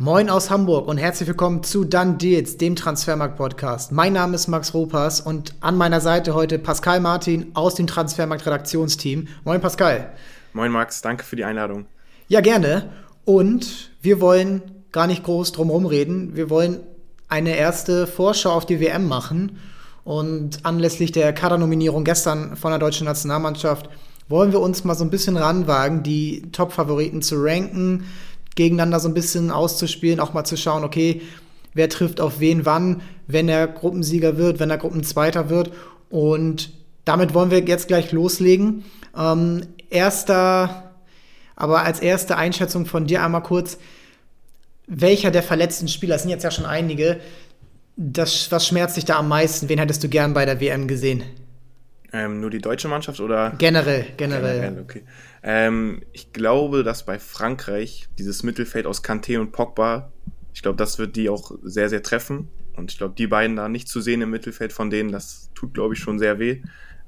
Moin aus Hamburg und herzlich willkommen zu Dann Deals, dem Transfermarkt-Podcast. Mein Name ist Max Ropas und an meiner Seite heute Pascal Martin aus dem Transfermarkt-Redaktionsteam. Moin Pascal. Moin Max, danke für die Einladung. Ja, gerne. Und wir wollen gar nicht groß drum reden. Wir wollen eine erste Vorschau auf die WM machen. Und anlässlich der Kadernominierung gestern von der deutschen Nationalmannschaft wollen wir uns mal so ein bisschen ranwagen, die Top-Favoriten zu ranken, gegeneinander so ein bisschen auszuspielen, auch mal zu schauen, okay, wer trifft auf wen wann, wenn er Gruppensieger wird, wenn er Gruppenzweiter wird. Und damit wollen wir jetzt gleich loslegen. Ähm, erster, aber als erste Einschätzung von dir einmal kurz, welcher der verletzten Spieler, es sind jetzt ja schon einige, das, was schmerzt dich da am meisten? Wen hättest du gern bei der WM gesehen? Ähm, nur die deutsche Mannschaft oder? Generell, generell. generell okay. Ähm, ich glaube, dass bei Frankreich dieses Mittelfeld aus Kanté und Pogba, ich glaube, das wird die auch sehr, sehr treffen. Und ich glaube, die beiden da nicht zu sehen im Mittelfeld von denen, das tut, glaube ich, schon sehr weh.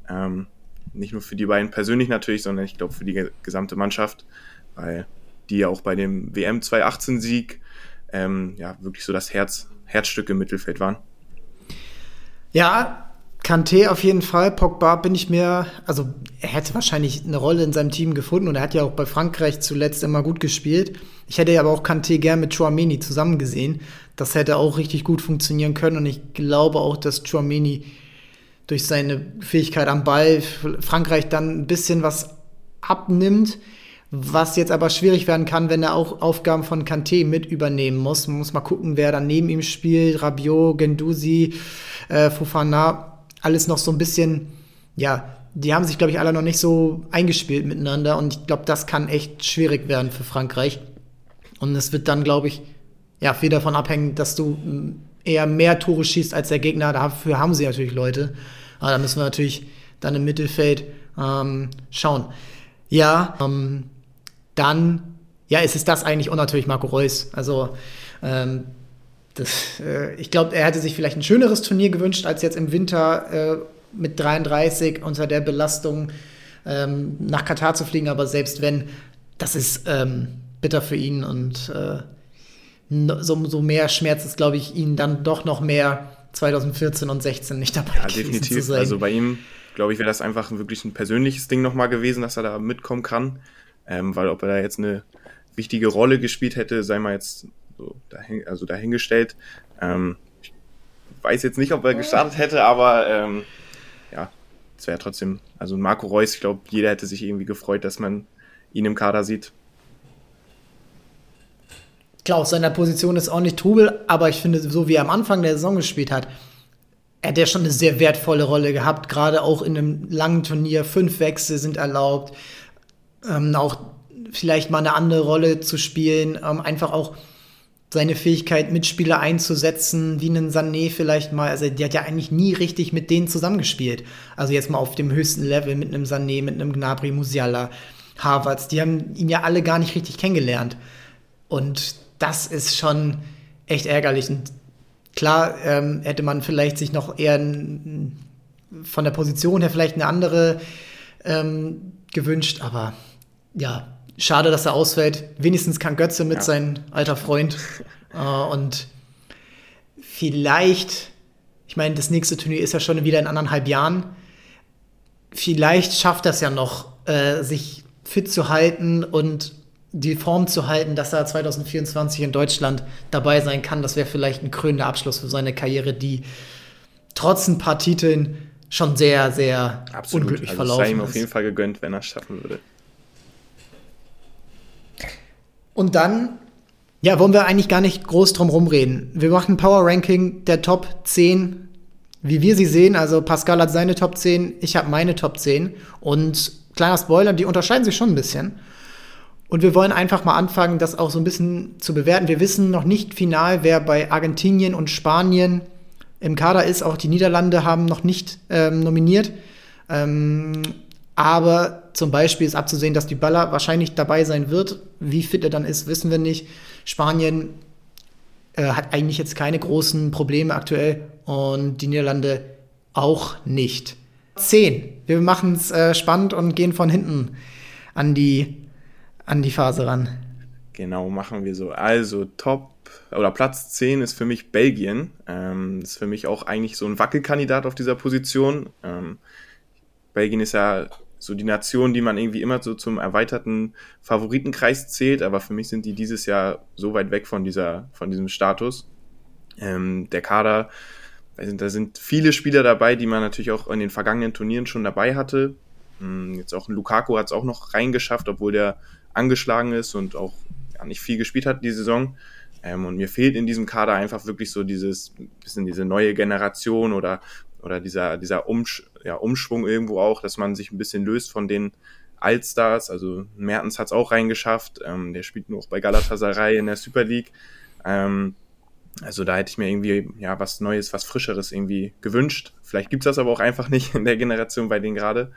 Ähm, nicht nur für die beiden persönlich natürlich, sondern ich glaube für die gesamte Mannschaft, weil die ja auch bei dem WM 2018-Sieg ähm, ja wirklich so das Herz, Herzstück im Mittelfeld waren. Ja, Kanté auf jeden Fall. Pogba bin ich mir, also er hätte wahrscheinlich eine Rolle in seinem Team gefunden und er hat ja auch bei Frankreich zuletzt immer gut gespielt. Ich hätte aber auch Kanté gern mit Chouameni zusammen gesehen. Das hätte auch richtig gut funktionieren können und ich glaube auch, dass Chouameni durch seine Fähigkeit am Ball Frankreich dann ein bisschen was abnimmt, was jetzt aber schwierig werden kann, wenn er auch Aufgaben von Kanté mit übernehmen muss. Man muss mal gucken, wer dann neben ihm spielt. Rabiot, Gendusi, äh, Fofana alles noch so ein bisschen, ja, die haben sich, glaube ich, alle noch nicht so eingespielt miteinander und ich glaube, das kann echt schwierig werden für Frankreich. Und es wird dann, glaube ich, ja, viel davon abhängen, dass du mm, eher mehr Tore schießt als der Gegner. Dafür haben sie natürlich Leute. Aber da müssen wir natürlich dann im Mittelfeld ähm, schauen. Ja, ähm, dann, ja, ist es das eigentlich und natürlich Marco Reus. Also, ähm, das, äh, ich glaube, er hätte sich vielleicht ein schöneres Turnier gewünscht, als jetzt im Winter äh, mit 33 unter der Belastung ähm, nach Katar zu fliegen. Aber selbst wenn, das ist ähm, bitter für ihn und äh, so, so mehr schmerzt es, glaube ich, ihn dann doch noch mehr 2014 und 16 nicht dabei ja, definitiv. zu sein. Also bei ihm, glaube ich, wäre das einfach wirklich ein persönliches Ding nochmal gewesen, dass er da mitkommen kann. Ähm, weil ob er da jetzt eine wichtige Rolle gespielt hätte, sei mal jetzt so dahin, also dahingestellt. Ähm, ich weiß jetzt nicht, ob er gestartet hätte, aber ähm, ja, es wäre trotzdem, also Marco Reus, ich glaube, jeder hätte sich irgendwie gefreut, dass man ihn im Kader sieht. Klar, aus seiner Position ist auch nicht Trubel, aber ich finde, so wie er am Anfang der Saison gespielt hat, er hat ja schon eine sehr wertvolle Rolle gehabt, gerade auch in einem langen Turnier. Fünf Wechsel sind erlaubt, ähm, auch vielleicht mal eine andere Rolle zu spielen, ähm, einfach auch seine Fähigkeit, Mitspieler einzusetzen, wie einen Sané vielleicht mal. Also, der hat ja eigentlich nie richtig mit denen zusammengespielt. Also, jetzt mal auf dem höchsten Level mit einem Sané, mit einem Gnabry, Musiala, Harvards. Die haben ihn ja alle gar nicht richtig kennengelernt. Und das ist schon echt ärgerlich. Und klar ähm, hätte man vielleicht sich noch eher von der Position her vielleicht eine andere ähm, gewünscht, aber ja, Schade, dass er ausfällt. Wenigstens kann Götze mit ja. sein alter Freund. äh, und vielleicht, ich meine, das nächste Turnier ist ja schon wieder in anderthalb Jahren. Vielleicht schafft er es ja noch, äh, sich fit zu halten und die Form zu halten, dass er 2024 in Deutschland dabei sein kann. Das wäre vielleicht ein krönender Abschluss für seine Karriere, die trotz ein paar Titeln schon sehr, sehr Absolut. unglücklich also verlaufen ist. sei ihm auf jeden Fall gegönnt, wenn er es schaffen würde. Und dann, ja, wollen wir eigentlich gar nicht groß drum rumreden. Wir machen Power Ranking der Top 10, wie wir sie sehen. Also Pascal hat seine Top 10, ich habe meine Top 10. Und kleiner Spoiler, die unterscheiden sich schon ein bisschen. Und wir wollen einfach mal anfangen, das auch so ein bisschen zu bewerten. Wir wissen noch nicht final, wer bei Argentinien und Spanien im Kader ist. Auch die Niederlande haben noch nicht ähm, nominiert. Ähm, aber zum Beispiel ist abzusehen, dass die Baller wahrscheinlich dabei sein wird. Wie fit er dann ist, wissen wir nicht. Spanien äh, hat eigentlich jetzt keine großen Probleme aktuell und die Niederlande auch nicht. Zehn. Wir machen es äh, spannend und gehen von hinten an die, an die Phase ran. Genau, machen wir so. Also Top oder Platz 10 ist für mich Belgien. Ähm, ist für mich auch eigentlich so ein Wackelkandidat auf dieser Position. Ähm, Belgien ist ja so die Nation, die man irgendwie immer so zum erweiterten Favoritenkreis zählt, aber für mich sind die dieses Jahr so weit weg von dieser, von diesem Status. Ähm, der Kader, da sind viele Spieler dabei, die man natürlich auch in den vergangenen Turnieren schon dabei hatte. Ähm, jetzt auch Lukaku hat es auch noch reingeschafft, obwohl der angeschlagen ist und auch ja, nicht viel gespielt hat die Saison. Ähm, und mir fehlt in diesem Kader einfach wirklich so dieses bisschen diese neue Generation oder oder dieser dieser Umsch ja, Umschwung irgendwo auch, dass man sich ein bisschen löst von den Allstars. Also Mertens hat es auch reingeschafft. Ähm, der spielt noch bei Galatasaray in der Super League. Ähm, also da hätte ich mir irgendwie ja was Neues, was Frischeres irgendwie gewünscht. Vielleicht gibt's das aber auch einfach nicht in der Generation bei denen gerade.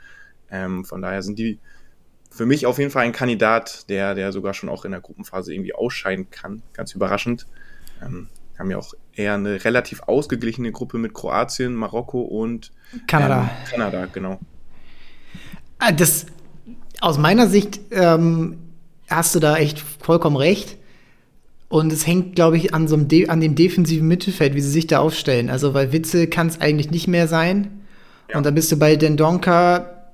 Ähm, von daher sind die für mich auf jeden Fall ein Kandidat, der, der sogar schon auch in der Gruppenphase irgendwie ausscheiden kann. Ganz überraschend. Ähm, haben ja auch eher eine relativ ausgeglichene Gruppe mit Kroatien, Marokko und Kanada. Ähm, Kanada, genau. Ah, das, aus meiner Sicht ähm, hast du da echt vollkommen recht. Und es hängt, glaube ich, an, so einem De an dem defensiven Mittelfeld, wie sie sich da aufstellen. Also, weil Witze kann es eigentlich nicht mehr sein. Ja. Und dann bist du bei Dendonka,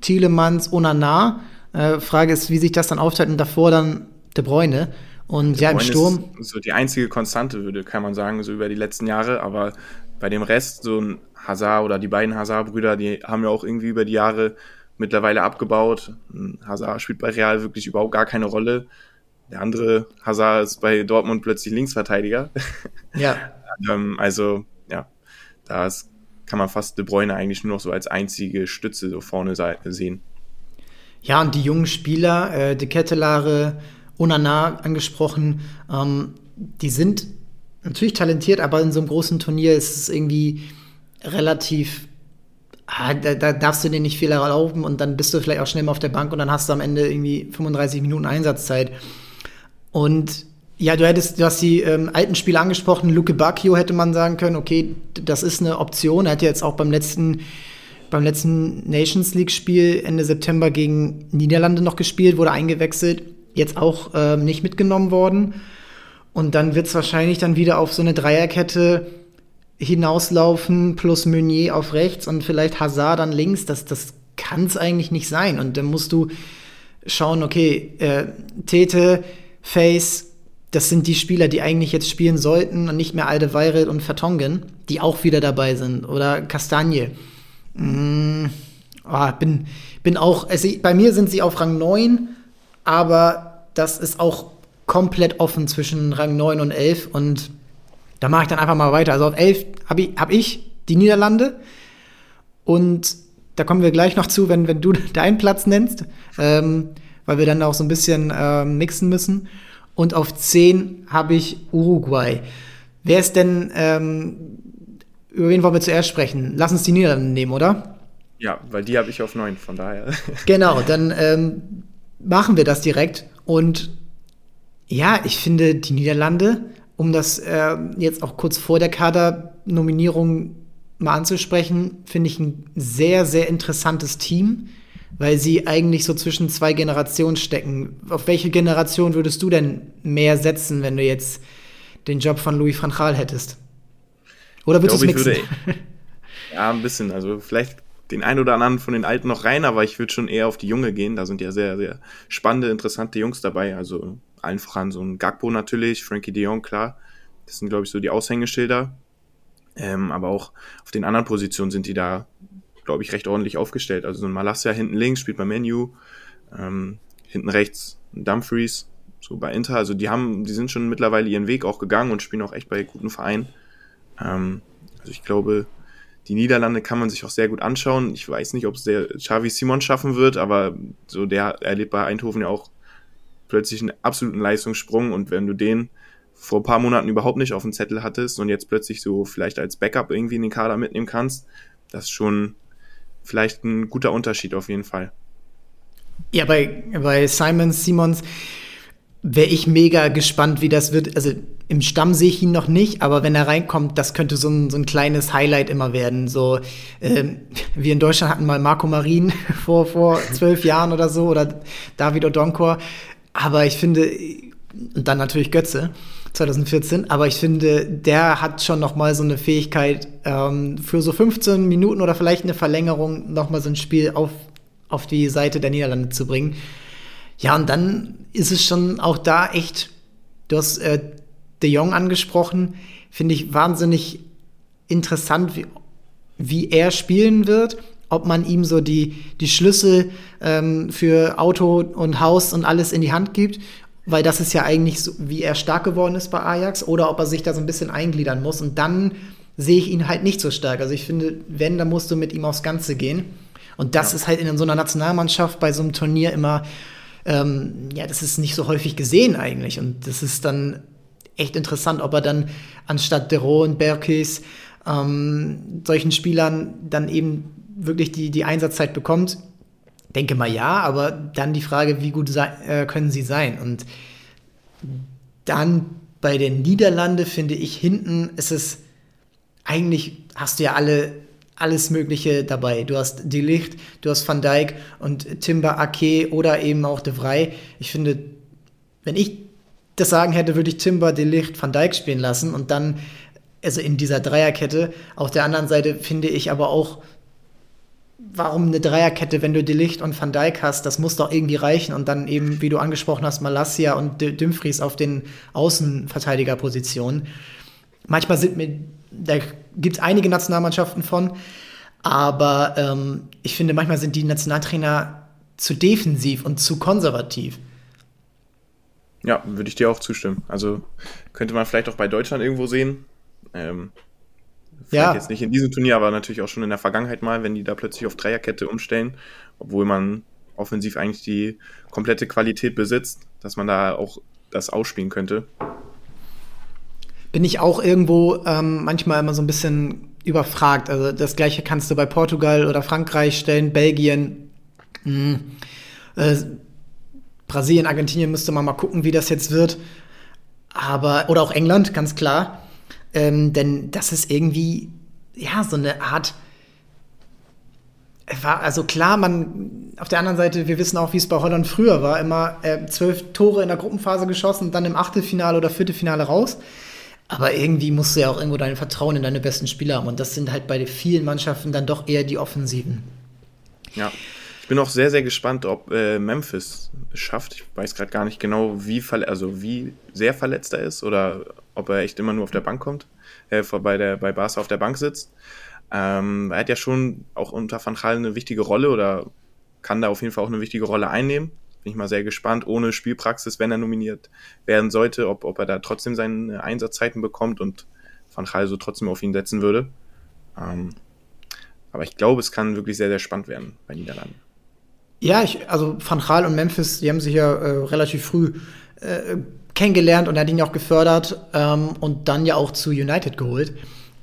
Thielemanns, Onana. Äh, Frage ist, wie sich das dann aufteilt und davor dann De Bruyne. Und ja, im Sturm. So die einzige Konstante, würde, kann man sagen, so über die letzten Jahre. Aber bei dem Rest, so ein Hazard oder die beiden Hazard-Brüder, die haben ja auch irgendwie über die Jahre mittlerweile abgebaut. Hazard spielt bei Real wirklich überhaupt gar keine Rolle. Der andere Hazard ist bei Dortmund plötzlich Linksverteidiger. Ja. ähm, also, ja, da kann man fast De Bruyne eigentlich nur noch so als einzige Stütze so vorne sehen. Ja, und die jungen Spieler, äh, De Kettelare, Onana angesprochen, ähm, die sind natürlich talentiert, aber in so einem großen Turnier ist es irgendwie relativ ah, da, da, darfst du dir nicht viel erlauben und dann bist du vielleicht auch schnell mal auf der Bank und dann hast du am Ende irgendwie 35 Minuten Einsatzzeit. Und ja, du hättest, du hast die ähm, alten Spieler angesprochen, Luke Bacchio hätte man sagen können, okay, das ist eine Option. Er hat jetzt auch beim letzten, beim letzten Nations League-Spiel Ende September gegen Niederlande noch gespielt, wurde eingewechselt, jetzt auch ähm, nicht mitgenommen worden. Und dann wird es wahrscheinlich dann wieder auf so eine Dreierkette hinauslaufen, plus Meunier auf rechts und vielleicht Hazard dann links. Das, das kann es eigentlich nicht sein. Und dann musst du schauen, okay, äh, Tete, Face, das sind die Spieler, die eigentlich jetzt spielen sollten und nicht mehr Aldeweireld und Vertongen, die auch wieder dabei sind. Oder Castagne. Mm, oh, bin, bin auch, also bei mir sind sie auf Rang 9, aber das ist auch komplett offen zwischen Rang 9 und 11 und da mache ich dann einfach mal weiter. Also auf 11 habe ich, hab ich die Niederlande und da kommen wir gleich noch zu, wenn, wenn du deinen Platz nennst. Ähm, weil wir dann auch so ein bisschen ähm, mixen müssen. Und auf 10 habe ich Uruguay. Wer ist denn, ähm, über wen wollen wir zuerst sprechen? Lass uns die Niederlande nehmen, oder? Ja, weil die habe ich auf 9, von daher. Genau, dann ähm, machen wir das direkt. Und ja, ich finde die Niederlande, um das äh, jetzt auch kurz vor der Kadernominierung mal anzusprechen, finde ich ein sehr, sehr interessantes Team weil sie eigentlich so zwischen zwei Generationen stecken. Auf welche Generation würdest du denn mehr setzen, wenn du jetzt den Job von Louis van Gaal hättest? Oder würdest du es mixen? Würde, ja, ein bisschen. Also vielleicht den einen oder anderen von den Alten noch rein, aber ich würde schon eher auf die Junge gehen. Da sind ja sehr, sehr spannende, interessante Jungs dabei. Also allen voran so ein Gagbo natürlich, Frankie de Jong, klar. Das sind, glaube ich, so die Aushängeschilder. Ähm, aber auch auf den anderen Positionen sind die da glaube ich, recht ordentlich aufgestellt. Also so ein Malassia hinten links spielt bei Menu, ähm, hinten rechts ein Dumfries, so bei Inter. Also die haben, die sind schon mittlerweile ihren Weg auch gegangen und spielen auch echt bei guten Vereinen. Ähm, also ich glaube, die Niederlande kann man sich auch sehr gut anschauen. Ich weiß nicht, ob es der Xavi Simon schaffen wird, aber so der erlebt bei Eindhoven ja auch plötzlich einen absoluten Leistungssprung und wenn du den vor ein paar Monaten überhaupt nicht auf dem Zettel hattest und jetzt plötzlich so vielleicht als Backup irgendwie in den Kader mitnehmen kannst, das ist schon vielleicht ein guter Unterschied auf jeden Fall. Ja, bei, bei Simon Simons wäre ich mega gespannt, wie das wird. Also im Stamm sehe ich ihn noch nicht, aber wenn er reinkommt, das könnte so ein, so ein kleines Highlight immer werden. So, ähm, wir in Deutschland hatten mal Marco Marin vor, vor zwölf Jahren oder so oder David Odonkor. Aber ich finde, und dann natürlich Götze. 2014, aber ich finde, der hat schon noch mal so eine Fähigkeit ähm, für so 15 Minuten oder vielleicht eine Verlängerung noch mal so ein Spiel auf, auf die Seite der Niederlande zu bringen. Ja, und dann ist es schon auch da echt, du hast äh, De Jong angesprochen, finde ich wahnsinnig interessant, wie, wie er spielen wird, ob man ihm so die, die Schlüssel ähm, für Auto und Haus und alles in die Hand gibt, weil das ist ja eigentlich so, wie er stark geworden ist bei Ajax, oder ob er sich da so ein bisschen eingliedern muss. Und dann sehe ich ihn halt nicht so stark. Also ich finde, wenn, dann musst du mit ihm aufs Ganze gehen. Und das ja. ist halt in so einer Nationalmannschaft bei so einem Turnier immer, ähm, ja, das ist nicht so häufig gesehen eigentlich. Und das ist dann echt interessant, ob er dann anstatt Dero und Berkes ähm, solchen Spielern dann eben wirklich die, die Einsatzzeit bekommt. Denke mal ja, aber dann die Frage, wie gut äh, können sie sein? Und dann bei den Niederlande finde ich hinten ist es eigentlich hast du ja alle alles Mögliche dabei. Du hast Die Licht, du hast Van Dijk und Timber Ake oder eben auch De Vrij. Ich finde, wenn ich das sagen hätte, würde ich Timber, De Licht, Van Dijk spielen lassen und dann also in dieser Dreierkette. Auf der anderen Seite finde ich aber auch, warum eine Dreierkette, wenn du Delicht und Van Dijk hast, das muss doch irgendwie reichen und dann eben, wie du angesprochen hast, Malassia und Dumfries auf den Außenverteidigerpositionen. Manchmal sind mir, da gibt es einige Nationalmannschaften von, aber ähm, ich finde, manchmal sind die Nationaltrainer zu defensiv und zu konservativ. Ja, würde ich dir auch zustimmen. Also könnte man vielleicht auch bei Deutschland irgendwo sehen. Ähm, vielleicht ja. jetzt nicht in diesem Turnier, aber natürlich auch schon in der Vergangenheit mal, wenn die da plötzlich auf Dreierkette umstellen, obwohl man offensiv eigentlich die komplette Qualität besitzt, dass man da auch das ausspielen könnte. Bin ich auch irgendwo ähm, manchmal immer so ein bisschen überfragt. Also das gleiche kannst du bei Portugal oder Frankreich stellen, Belgien, mh, hm, äh, Brasilien, Argentinien müsste man mal gucken, wie das jetzt wird. Aber, oder auch England, ganz klar. Ähm, denn das ist irgendwie, ja, so eine Art. War, also klar, man, auf der anderen Seite, wir wissen auch, wie es bei Holland früher war, immer äh, zwölf Tore in der Gruppenphase geschossen, dann im Achtelfinale oder Viertelfinale raus. Aber irgendwie musst du ja auch irgendwo dein Vertrauen in deine besten Spieler haben. Und das sind halt bei vielen Mannschaften dann doch eher die Offensiven. Ja. Ich bin auch sehr, sehr gespannt, ob äh, Memphis es schafft. Ich weiß gerade gar nicht genau, wie, also wie sehr verletzt er ist oder ob er echt immer nur auf der Bank kommt, äh, bei, der, bei Barca auf der Bank sitzt. Ähm, er hat ja schon auch unter Van Gaal eine wichtige Rolle oder kann da auf jeden Fall auch eine wichtige Rolle einnehmen. Bin ich mal sehr gespannt, ohne Spielpraxis, wenn er nominiert werden sollte, ob, ob er da trotzdem seine Einsatzzeiten bekommt und Van Gaal so trotzdem auf ihn setzen würde. Ähm, aber ich glaube, es kann wirklich sehr, sehr spannend werden bei Niederlanden. Ja, ich, also Van Gaal und Memphis, die haben sich ja äh, relativ früh äh, kennengelernt und er hat ihn ja auch gefördert ähm, und dann ja auch zu United geholt.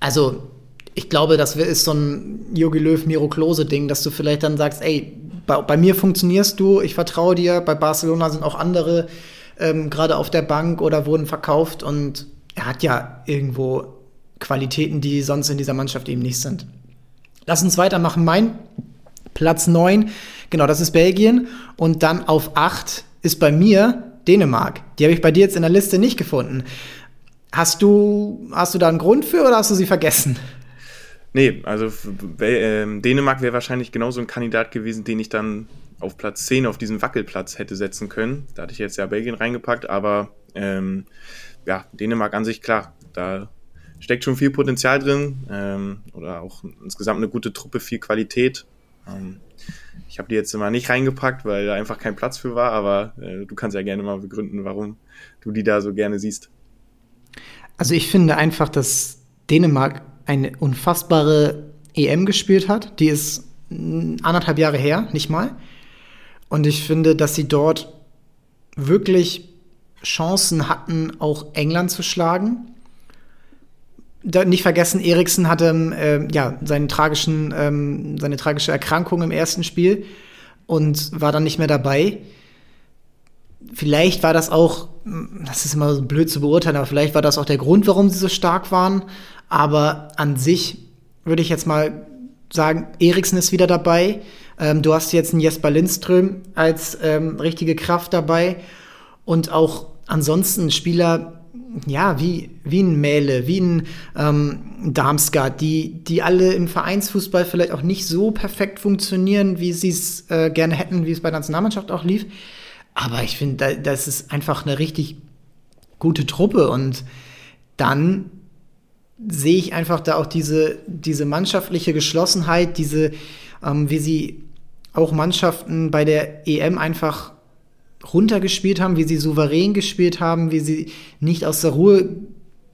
Also ich glaube, das ist so ein Jogi Löw, Miro Klose Ding, dass du vielleicht dann sagst, ey, bei, bei mir funktionierst du, ich vertraue dir. Bei Barcelona sind auch andere ähm, gerade auf der Bank oder wurden verkauft und er hat ja irgendwo Qualitäten, die sonst in dieser Mannschaft eben nicht sind. Lass uns weitermachen. Mein Platz 9 Genau, das ist Belgien. Und dann auf 8 ist bei mir Dänemark. Die habe ich bei dir jetzt in der Liste nicht gefunden. Hast du, hast du da einen Grund für oder hast du sie vergessen? Nee, also äh, Dänemark wäre wahrscheinlich genauso ein Kandidat gewesen, den ich dann auf Platz 10 auf diesen Wackelplatz hätte setzen können. Da hatte ich jetzt ja Belgien reingepackt, aber ähm, ja, Dänemark an sich klar, da steckt schon viel Potenzial drin ähm, oder auch insgesamt eine gute Truppe, viel Qualität. Ähm, ich habe die jetzt immer nicht reingepackt, weil da einfach kein Platz für war, aber äh, du kannst ja gerne mal begründen, warum du die da so gerne siehst. Also ich finde einfach, dass Dänemark eine unfassbare EM gespielt hat. Die ist anderthalb Jahre her, nicht mal. Und ich finde, dass sie dort wirklich Chancen hatten, auch England zu schlagen nicht vergessen, Eriksen hatte äh, ja seinen tragischen, ähm, seine tragische Erkrankung im ersten Spiel und war dann nicht mehr dabei. Vielleicht war das auch, das ist immer so blöd zu beurteilen, aber vielleicht war das auch der Grund, warum sie so stark waren. Aber an sich würde ich jetzt mal sagen, Eriksen ist wieder dabei. Ähm, du hast jetzt einen Jesper Lindström als ähm, richtige Kraft dabei und auch ansonsten Spieler ja, wie, wie ein Mähle, wie ein ähm, Darmstadt, die, die alle im Vereinsfußball vielleicht auch nicht so perfekt funktionieren, wie sie es äh, gerne hätten, wie es bei der Nationalmannschaft auch lief. Aber ich finde, da, das ist einfach eine richtig gute Truppe und dann sehe ich einfach da auch diese, diese mannschaftliche Geschlossenheit, diese, ähm, wie sie auch Mannschaften bei der EM einfach runtergespielt haben, wie sie souverän gespielt haben, wie sie nicht aus der Ruhe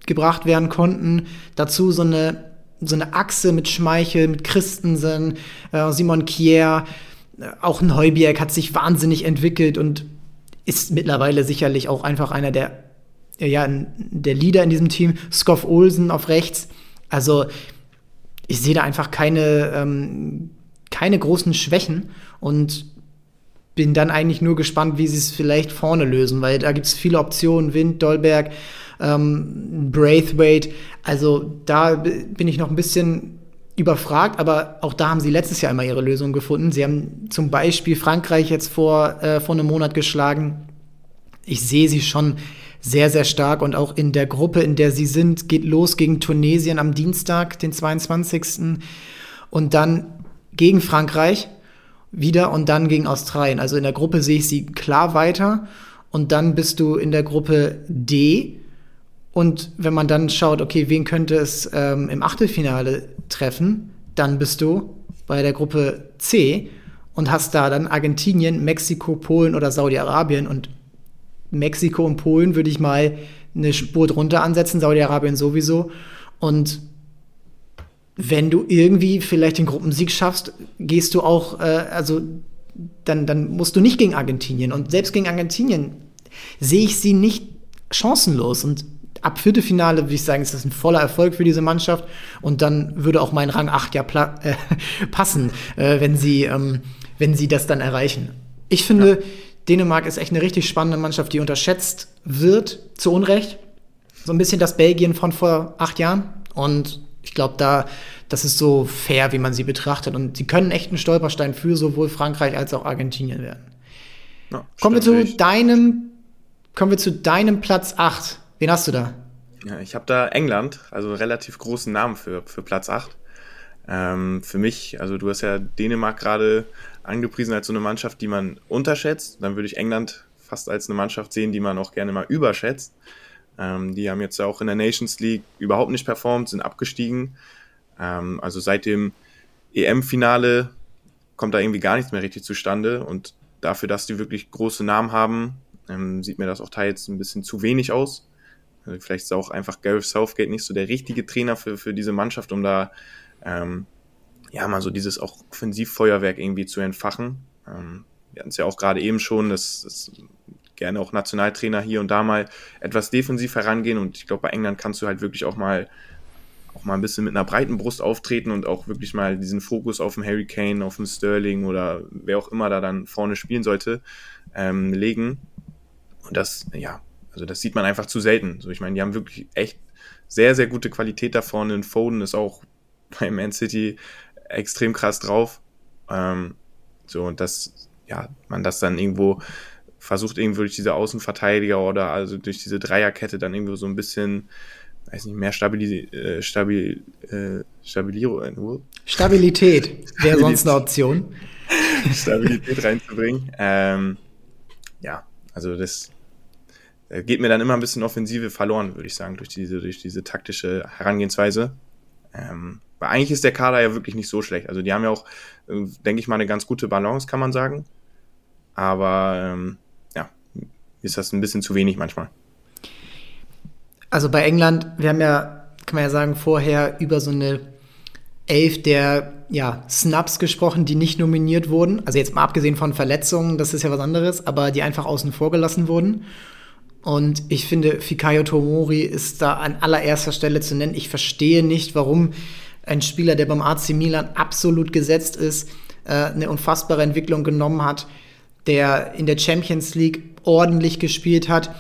gebracht werden konnten. Dazu so eine, so eine Achse mit Schmeichel, mit Christensen, äh, Simon Kier, äh, auch ein Heubier hat sich wahnsinnig entwickelt und ist mittlerweile sicherlich auch einfach einer der, ja, der Leader in diesem Team. Skoff Olsen auf rechts. Also ich sehe da einfach keine, ähm, keine großen Schwächen und bin dann eigentlich nur gespannt, wie sie es vielleicht vorne lösen, weil da gibt es viele Optionen, Wind, Dolberg, ähm, Braithwaite. Also da bin ich noch ein bisschen überfragt, aber auch da haben sie letztes Jahr immer ihre Lösung gefunden. Sie haben zum Beispiel Frankreich jetzt vor, äh, vor einem Monat geschlagen. Ich sehe sie schon sehr, sehr stark und auch in der Gruppe, in der sie sind, geht los gegen Tunesien am Dienstag, den 22. Und dann gegen Frankreich wieder und dann gegen Australien. Also in der Gruppe sehe ich sie klar weiter und dann bist du in der Gruppe D. Und wenn man dann schaut, okay, wen könnte es ähm, im Achtelfinale treffen, dann bist du bei der Gruppe C und hast da dann Argentinien, Mexiko, Polen oder Saudi-Arabien. Und Mexiko und Polen würde ich mal eine Spur drunter ansetzen, Saudi-Arabien sowieso. Und wenn du irgendwie vielleicht den Gruppensieg schaffst, gehst du auch, äh, also dann, dann musst du nicht gegen Argentinien. Und selbst gegen Argentinien sehe ich sie nicht chancenlos. Und ab Viertelfinale würde ich sagen, ist das ein voller Erfolg für diese Mannschaft. Und dann würde auch mein Rang 8 ja äh, passen, äh, wenn, sie, ähm, wenn sie das dann erreichen. Ich finde, ja. Dänemark ist echt eine richtig spannende Mannschaft, die unterschätzt wird, zu Unrecht. So ein bisschen das Belgien von vor acht Jahren. Und ich glaube, da, das ist so fair, wie man sie betrachtet. Und sie können echt ein Stolperstein für sowohl Frankreich als auch Argentinien werden. Ja, kommen wir zu ich. deinem, kommen wir zu deinem Platz 8. Wen hast du da? Ja, ich habe da England, also einen relativ großen Namen für, für Platz 8. Ähm, für mich, also du hast ja Dänemark gerade angepriesen als so eine Mannschaft, die man unterschätzt. Dann würde ich England fast als eine Mannschaft sehen, die man auch gerne mal überschätzt. Ähm, die haben jetzt auch in der Nations League überhaupt nicht performt, sind abgestiegen. Ähm, also seit dem EM-Finale kommt da irgendwie gar nichts mehr richtig zustande. Und dafür, dass die wirklich große Namen haben, ähm, sieht mir das auch teils ein bisschen zu wenig aus. Also vielleicht ist auch einfach Gareth Southgate nicht so der richtige Trainer für, für diese Mannschaft, um da ähm, ja mal so dieses auch Offensivfeuerwerk irgendwie zu entfachen. Ähm, wir hatten es ja auch gerade eben schon, dass, dass gerne auch Nationaltrainer hier und da mal etwas defensiv herangehen. Und ich glaube, bei England kannst du halt wirklich auch mal auch mal ein bisschen mit einer breiten Brust auftreten und auch wirklich mal diesen Fokus auf den Harry Kane, auf den Sterling oder wer auch immer da dann vorne spielen sollte, ähm, legen. Und das, ja, also das sieht man einfach zu selten. So, ich meine, die haben wirklich echt sehr, sehr gute Qualität da vorne. Und Foden ist auch bei Man City extrem krass drauf. Ähm, so, und das, ja, man das dann irgendwo versucht irgendwie durch diese Außenverteidiger oder also durch diese Dreierkette dann irgendwie so ein bisschen, weiß nicht, mehr Stabili äh, Stabil, äh, Stabiliro äh, Stabilität wäre sonst eine Option. Stabilität reinzubringen. Ähm, ja, also das geht mir dann immer ein bisschen Offensive verloren, würde ich sagen, durch diese, durch diese taktische Herangehensweise. Ähm, weil eigentlich ist der Kader ja wirklich nicht so schlecht. Also die haben ja auch, äh, denke ich mal, eine ganz gute Balance, kann man sagen. Aber ähm, ist das ein bisschen zu wenig manchmal. Also bei England, wir haben ja, kann man ja sagen, vorher über so eine elf der ja, Snaps gesprochen, die nicht nominiert wurden. Also jetzt mal abgesehen von Verletzungen, das ist ja was anderes, aber die einfach außen vor gelassen wurden. Und ich finde, Fikayo Tomori ist da an allererster Stelle zu nennen. Ich verstehe nicht, warum ein Spieler, der beim AC Milan absolut gesetzt ist, äh, eine unfassbare Entwicklung genommen hat, der in der Champions League ordentlich gespielt hat.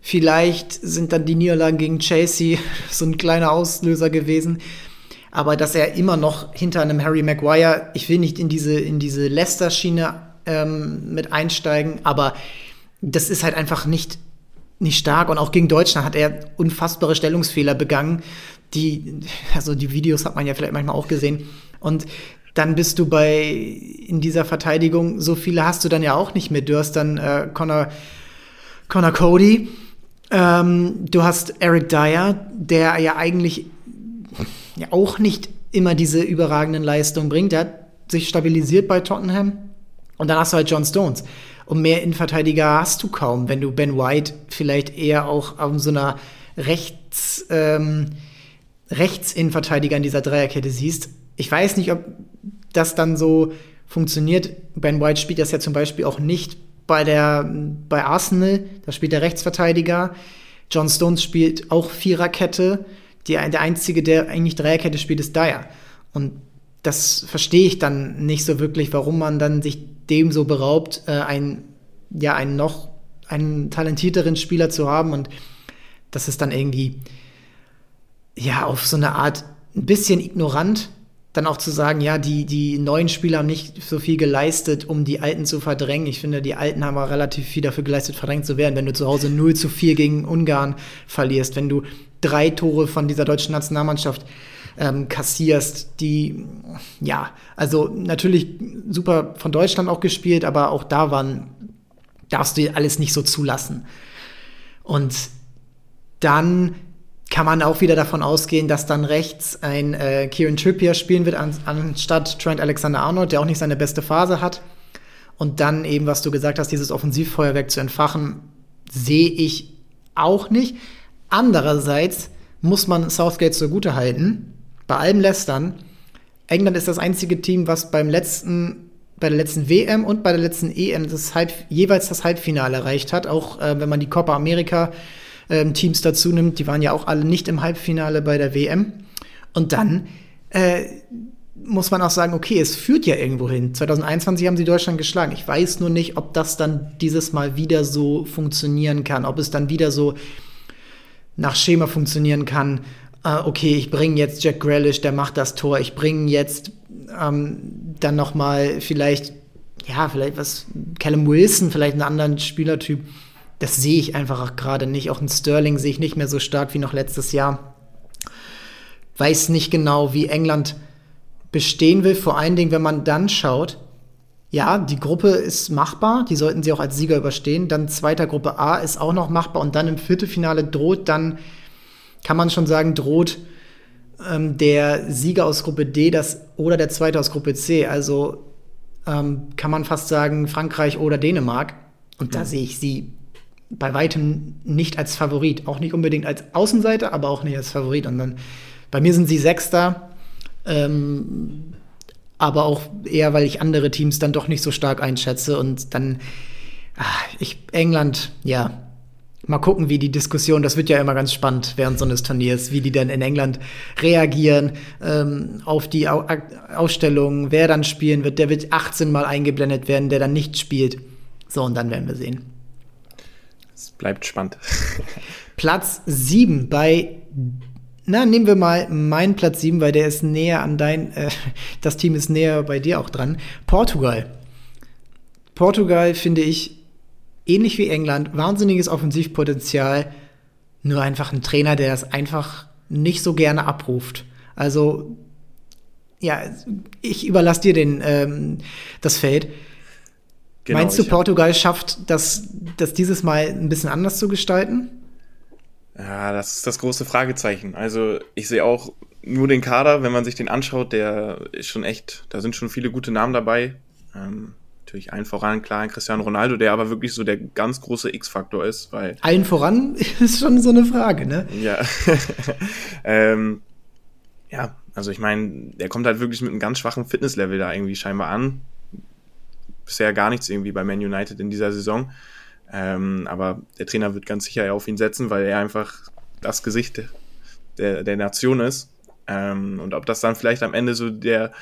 Vielleicht sind dann die Niederlagen gegen Chelsea so ein kleiner Auslöser gewesen. Aber dass er immer noch hinter einem Harry Maguire, ich will nicht in diese, in diese Leicester-Schiene ähm, mit einsteigen, aber das ist halt einfach nicht nicht stark. Und auch gegen Deutschland hat er unfassbare Stellungsfehler begangen. Die, also die Videos hat man ja vielleicht manchmal auch gesehen. Und dann bist du bei in dieser Verteidigung, so viele hast du dann ja auch nicht mehr. Du hast dann äh, Connor, Connor Cody, ähm, du hast Eric Dyer, der ja eigentlich ja auch nicht immer diese überragenden Leistungen bringt. Der hat sich stabilisiert bei Tottenham. Und dann hast du halt John Stones. Und mehr Innenverteidiger hast du kaum, wenn du Ben White vielleicht eher auch auf so einer Rechts, ähm, Rechtsinnenverteidiger in dieser Dreierkette siehst. Ich weiß nicht, ob das dann so funktioniert. Ben White spielt das ja zum Beispiel auch nicht bei, der, bei Arsenal. Da spielt der Rechtsverteidiger. John Stones spielt auch Viererkette. Die, der einzige, der eigentlich Dreierkette spielt, ist Dyer. Und das verstehe ich dann nicht so wirklich, warum man dann sich dem so beraubt, äh, ein, ja, einen noch einen talentierteren Spieler zu haben und das ist dann irgendwie ja auf so eine Art ein bisschen ignorant dann auch zu sagen, ja, die, die neuen Spieler haben nicht so viel geleistet, um die Alten zu verdrängen. Ich finde, die Alten haben auch relativ viel dafür geleistet, verdrängt zu werden. Wenn du zu Hause 0 zu 4 gegen Ungarn verlierst, wenn du drei Tore von dieser deutschen Nationalmannschaft ähm, kassierst, die, ja, also natürlich super von Deutschland auch gespielt, aber auch da waren, darfst du alles nicht so zulassen. Und dann kann man auch wieder davon ausgehen, dass dann rechts ein äh, Kieran Trippier spielen wird, an, anstatt Trent Alexander-Arnold, der auch nicht seine beste Phase hat. Und dann eben, was du gesagt hast, dieses Offensivfeuerwerk zu entfachen, sehe ich auch nicht. Andererseits muss man Southgate zugute halten, bei allem Lästern, England ist das einzige Team, was beim letzten, bei der letzten WM und bei der letzten EM das Halb, jeweils das Halbfinale erreicht hat. Auch äh, wenn man die Copa America ähm, Teams dazu nimmt, die waren ja auch alle nicht im Halbfinale bei der WM. Und dann äh, muss man auch sagen, okay, es führt ja irgendwo hin. 2021 haben sie Deutschland geschlagen. Ich weiß nur nicht, ob das dann dieses Mal wieder so funktionieren kann, ob es dann wieder so nach Schema funktionieren kann, äh, okay, ich bringe jetzt Jack Grealish, der macht das Tor, ich bringe jetzt ähm, dann noch mal vielleicht, ja, vielleicht was, Callum Wilson, vielleicht einen anderen Spielertyp. Das sehe ich einfach auch gerade nicht. Auch ein Sterling sehe ich nicht mehr so stark wie noch letztes Jahr. Weiß nicht genau, wie England bestehen will. Vor allen Dingen, wenn man dann schaut, ja, die Gruppe ist machbar, die sollten sie auch als Sieger überstehen. Dann zweiter Gruppe A ist auch noch machbar und dann im Viertelfinale droht dann kann man schon sagen, droht ähm, der Sieger aus Gruppe D das, oder der Zweite aus Gruppe C. Also ähm, kann man fast sagen Frankreich oder Dänemark. Und da mhm. sehe ich sie bei weitem nicht als Favorit. Auch nicht unbedingt als Außenseiter, aber auch nicht als Favorit. Und dann, bei mir sind sie Sechster. Ähm, aber auch eher, weil ich andere Teams dann doch nicht so stark einschätze. Und dann, ach, ich, England, ja, Mal gucken, wie die Diskussion, das wird ja immer ganz spannend während so eines Turniers, wie die dann in England reagieren ähm, auf die Au Ausstellung, wer dann spielen wird. Der wird 18 Mal eingeblendet werden, der dann nicht spielt. So, und dann werden wir sehen. Bleibt spannend. Platz 7 bei, na, nehmen wir mal meinen Platz 7, weil der ist näher an dein, äh, das Team ist näher bei dir auch dran. Portugal. Portugal finde ich ähnlich wie England, wahnsinniges Offensivpotenzial, nur einfach ein Trainer, der das einfach nicht so gerne abruft. Also, ja, ich überlasse dir den, ähm, das Feld. Genau, Meinst du, Portugal schafft das, das dieses Mal ein bisschen anders zu gestalten? Ja, das ist das große Fragezeichen. Also, ich sehe auch nur den Kader, wenn man sich den anschaut, der ist schon echt, da sind schon viele gute Namen dabei. Ähm, natürlich allen voran klar Cristiano Ronaldo, der aber wirklich so der ganz große X-Faktor ist, weil. Allen voran ist schon so eine Frage, ne? Ja. ähm, ja, also ich meine, der kommt halt wirklich mit einem ganz schwachen Fitnesslevel da irgendwie scheinbar an. Bisher gar nichts irgendwie bei Man United in dieser Saison. Ähm, aber der Trainer wird ganz sicher auf ihn setzen, weil er einfach das Gesicht der, der Nation ist. Ähm, und ob das dann vielleicht am Ende so der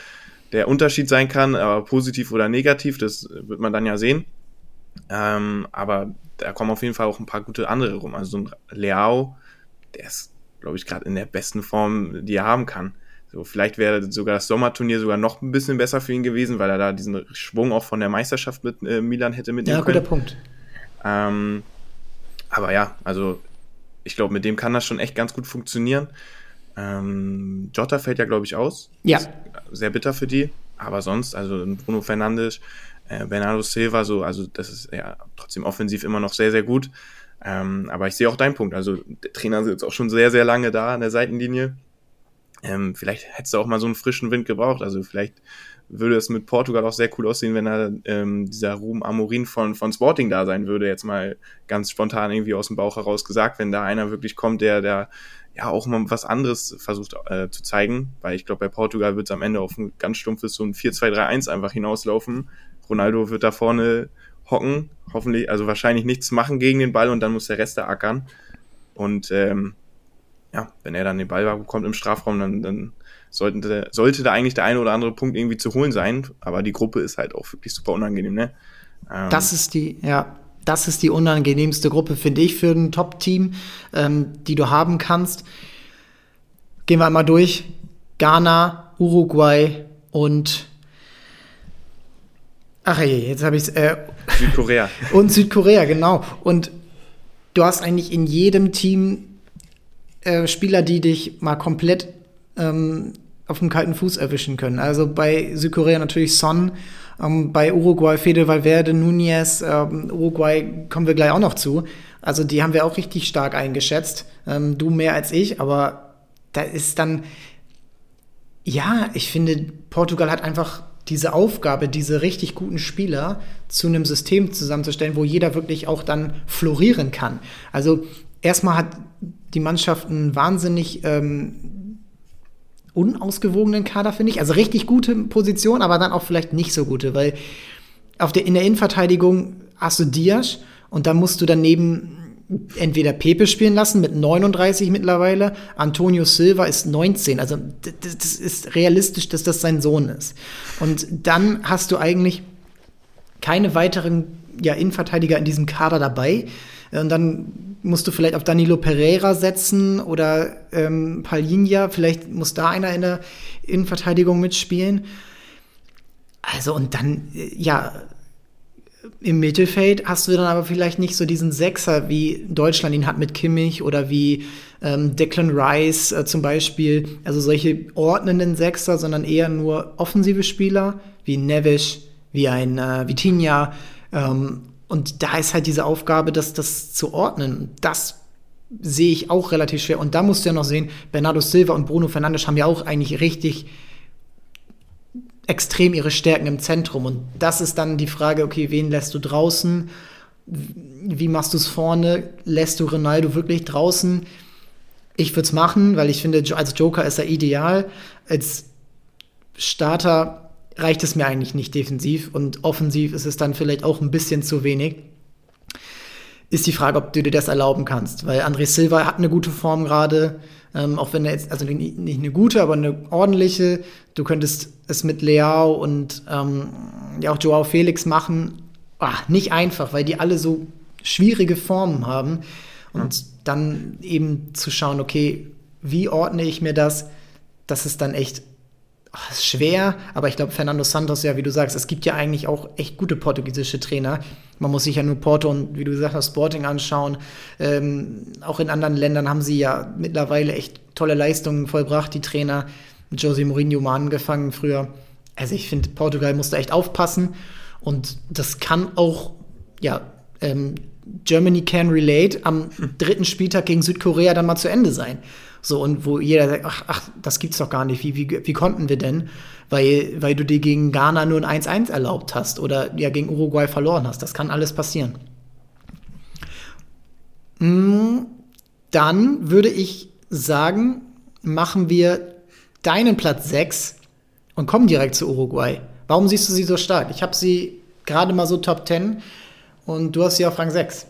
der Unterschied sein kann, aber positiv oder negativ, das wird man dann ja sehen. Ähm, aber da kommen auf jeden Fall auch ein paar gute andere rum. Also so ein Leao, der ist, glaube ich, gerade in der besten Form, die er haben kann. So, vielleicht wäre sogar das Sommerturnier sogar noch ein bisschen besser für ihn gewesen, weil er da diesen Schwung auch von der Meisterschaft mit äh, Milan hätte mitnehmen ja, können. Ja, guter Punkt. Ähm, Aber ja, also ich glaube, mit dem kann das schon echt ganz gut funktionieren. Ähm, Jota fällt ja, glaube ich, aus. Ja. Sehr bitter für die. Aber sonst, also Bruno Fernandes, äh, Bernardo Silva, so, also das ist ja trotzdem offensiv immer noch sehr, sehr gut. Ähm, aber ich sehe auch deinen Punkt. Also der Trainer sitzt auch schon sehr, sehr lange da an der Seitenlinie. Ähm, vielleicht hättest du auch mal so einen frischen Wind gebraucht. Also vielleicht würde es mit Portugal auch sehr cool aussehen, wenn da ähm, dieser Ruhm Amorin von, von Sporting da sein würde. Jetzt mal ganz spontan irgendwie aus dem Bauch heraus gesagt, wenn da einer wirklich kommt, der, der ja auch mal was anderes versucht äh, zu zeigen, weil ich glaube, bei Portugal wird es am Ende auf ein ganz stumpfes so ein 4-2-3-1 einfach hinauslaufen. Ronaldo wird da vorne hocken, hoffentlich, also wahrscheinlich nichts machen gegen den Ball und dann muss der Rest da ackern. Und ähm, ja, wenn er dann den Ball bekommt im Strafraum, dann, dann sollte, sollte da eigentlich der eine oder andere Punkt irgendwie zu holen sein. Aber die Gruppe ist halt auch wirklich super unangenehm, ne? Ähm, das ist die, ja, das ist die unangenehmste Gruppe, finde ich, für ein Top-Team, ähm, die du haben kannst. Gehen wir einmal durch. Ghana, Uruguay und Ach je, jetzt habe ich es. Äh, Südkorea. und Südkorea, genau. Und du hast eigentlich in jedem Team äh, Spieler, die dich mal komplett ähm, auf dem kalten Fuß erwischen können. Also bei Südkorea natürlich Son, ähm, bei Uruguay Fede Valverde, Nunez, ähm, Uruguay kommen wir gleich auch noch zu. Also die haben wir auch richtig stark eingeschätzt. Ähm, du mehr als ich, aber da ist dann, ja, ich finde, Portugal hat einfach diese Aufgabe, diese richtig guten Spieler zu einem System zusammenzustellen, wo jeder wirklich auch dann florieren kann. Also erstmal hat die Mannschaft einen wahnsinnig ähm, unausgewogenen Kader, finde ich. Also richtig gute Position, aber dann auch vielleicht nicht so gute, weil auf der, in der Innenverteidigung hast du Diaz und dann musst du daneben entweder Pepe spielen lassen mit 39 mittlerweile, Antonio Silva ist 19. Also das ist realistisch, dass das sein Sohn ist. Und dann hast du eigentlich keine weiteren ja, Innenverteidiger in diesem Kader dabei. Und dann musst du vielleicht auf Danilo Pereira setzen oder ähm, Palinja. Vielleicht muss da einer in der Innenverteidigung mitspielen. Also, und dann, äh, ja, im Mittelfeld hast du dann aber vielleicht nicht so diesen Sechser, wie Deutschland ihn hat mit Kimmich oder wie ähm, Declan Rice äh, zum Beispiel. Also solche ordnenden Sechser, sondern eher nur offensive Spieler wie Neves, wie ein äh, Vitinha. Ähm, und da ist halt diese Aufgabe, das, das zu ordnen. Das sehe ich auch relativ schwer. Und da musst du ja noch sehen, Bernardo Silva und Bruno Fernandes haben ja auch eigentlich richtig extrem ihre Stärken im Zentrum. Und das ist dann die Frage, okay, wen lässt du draußen? Wie machst du es vorne? Lässt du Ronaldo wirklich draußen? Ich würde es machen, weil ich finde, als Joker ist er ideal. Als Starter reicht es mir eigentlich nicht defensiv und offensiv ist es dann vielleicht auch ein bisschen zu wenig. Ist die Frage, ob du dir das erlauben kannst, weil André Silva hat eine gute Form gerade, ähm, auch wenn er jetzt, also nicht, eine gute, aber eine ordentliche. Du könntest es mit Leao und ähm, ja auch Joao Felix machen. Ach, nicht einfach, weil die alle so schwierige Formen haben. Und ja. dann eben zu schauen, okay, wie ordne ich mir das? Das ist dann echt ach, ist schwer, aber ich glaube, Fernando Santos, ja, wie du sagst, es gibt ja eigentlich auch echt gute portugiesische Trainer. Man muss sich ja nur Porto und, wie du gesagt hast, Sporting anschauen. Ähm, auch in anderen Ländern haben sie ja mittlerweile echt tolle Leistungen vollbracht, die Trainer. Jose Mourinho mal angefangen früher. Also ich finde, Portugal muss da echt aufpassen. Und das kann auch, ja, ähm, Germany can relate am dritten Spieltag gegen Südkorea dann mal zu Ende sein. So, und wo jeder sagt, ach, ach das gibt's doch gar nicht. Wie, wie, wie konnten wir denn? Weil, weil du dir gegen Ghana nur ein 1-1 erlaubt hast oder ja gegen Uruguay verloren hast. Das kann alles passieren. Mm, dann würde ich sagen, machen wir deinen Platz 6 und kommen direkt zu Uruguay. Warum siehst du sie so stark? Ich habe sie gerade mal so Top 10 und du hast sie auf Rang 6.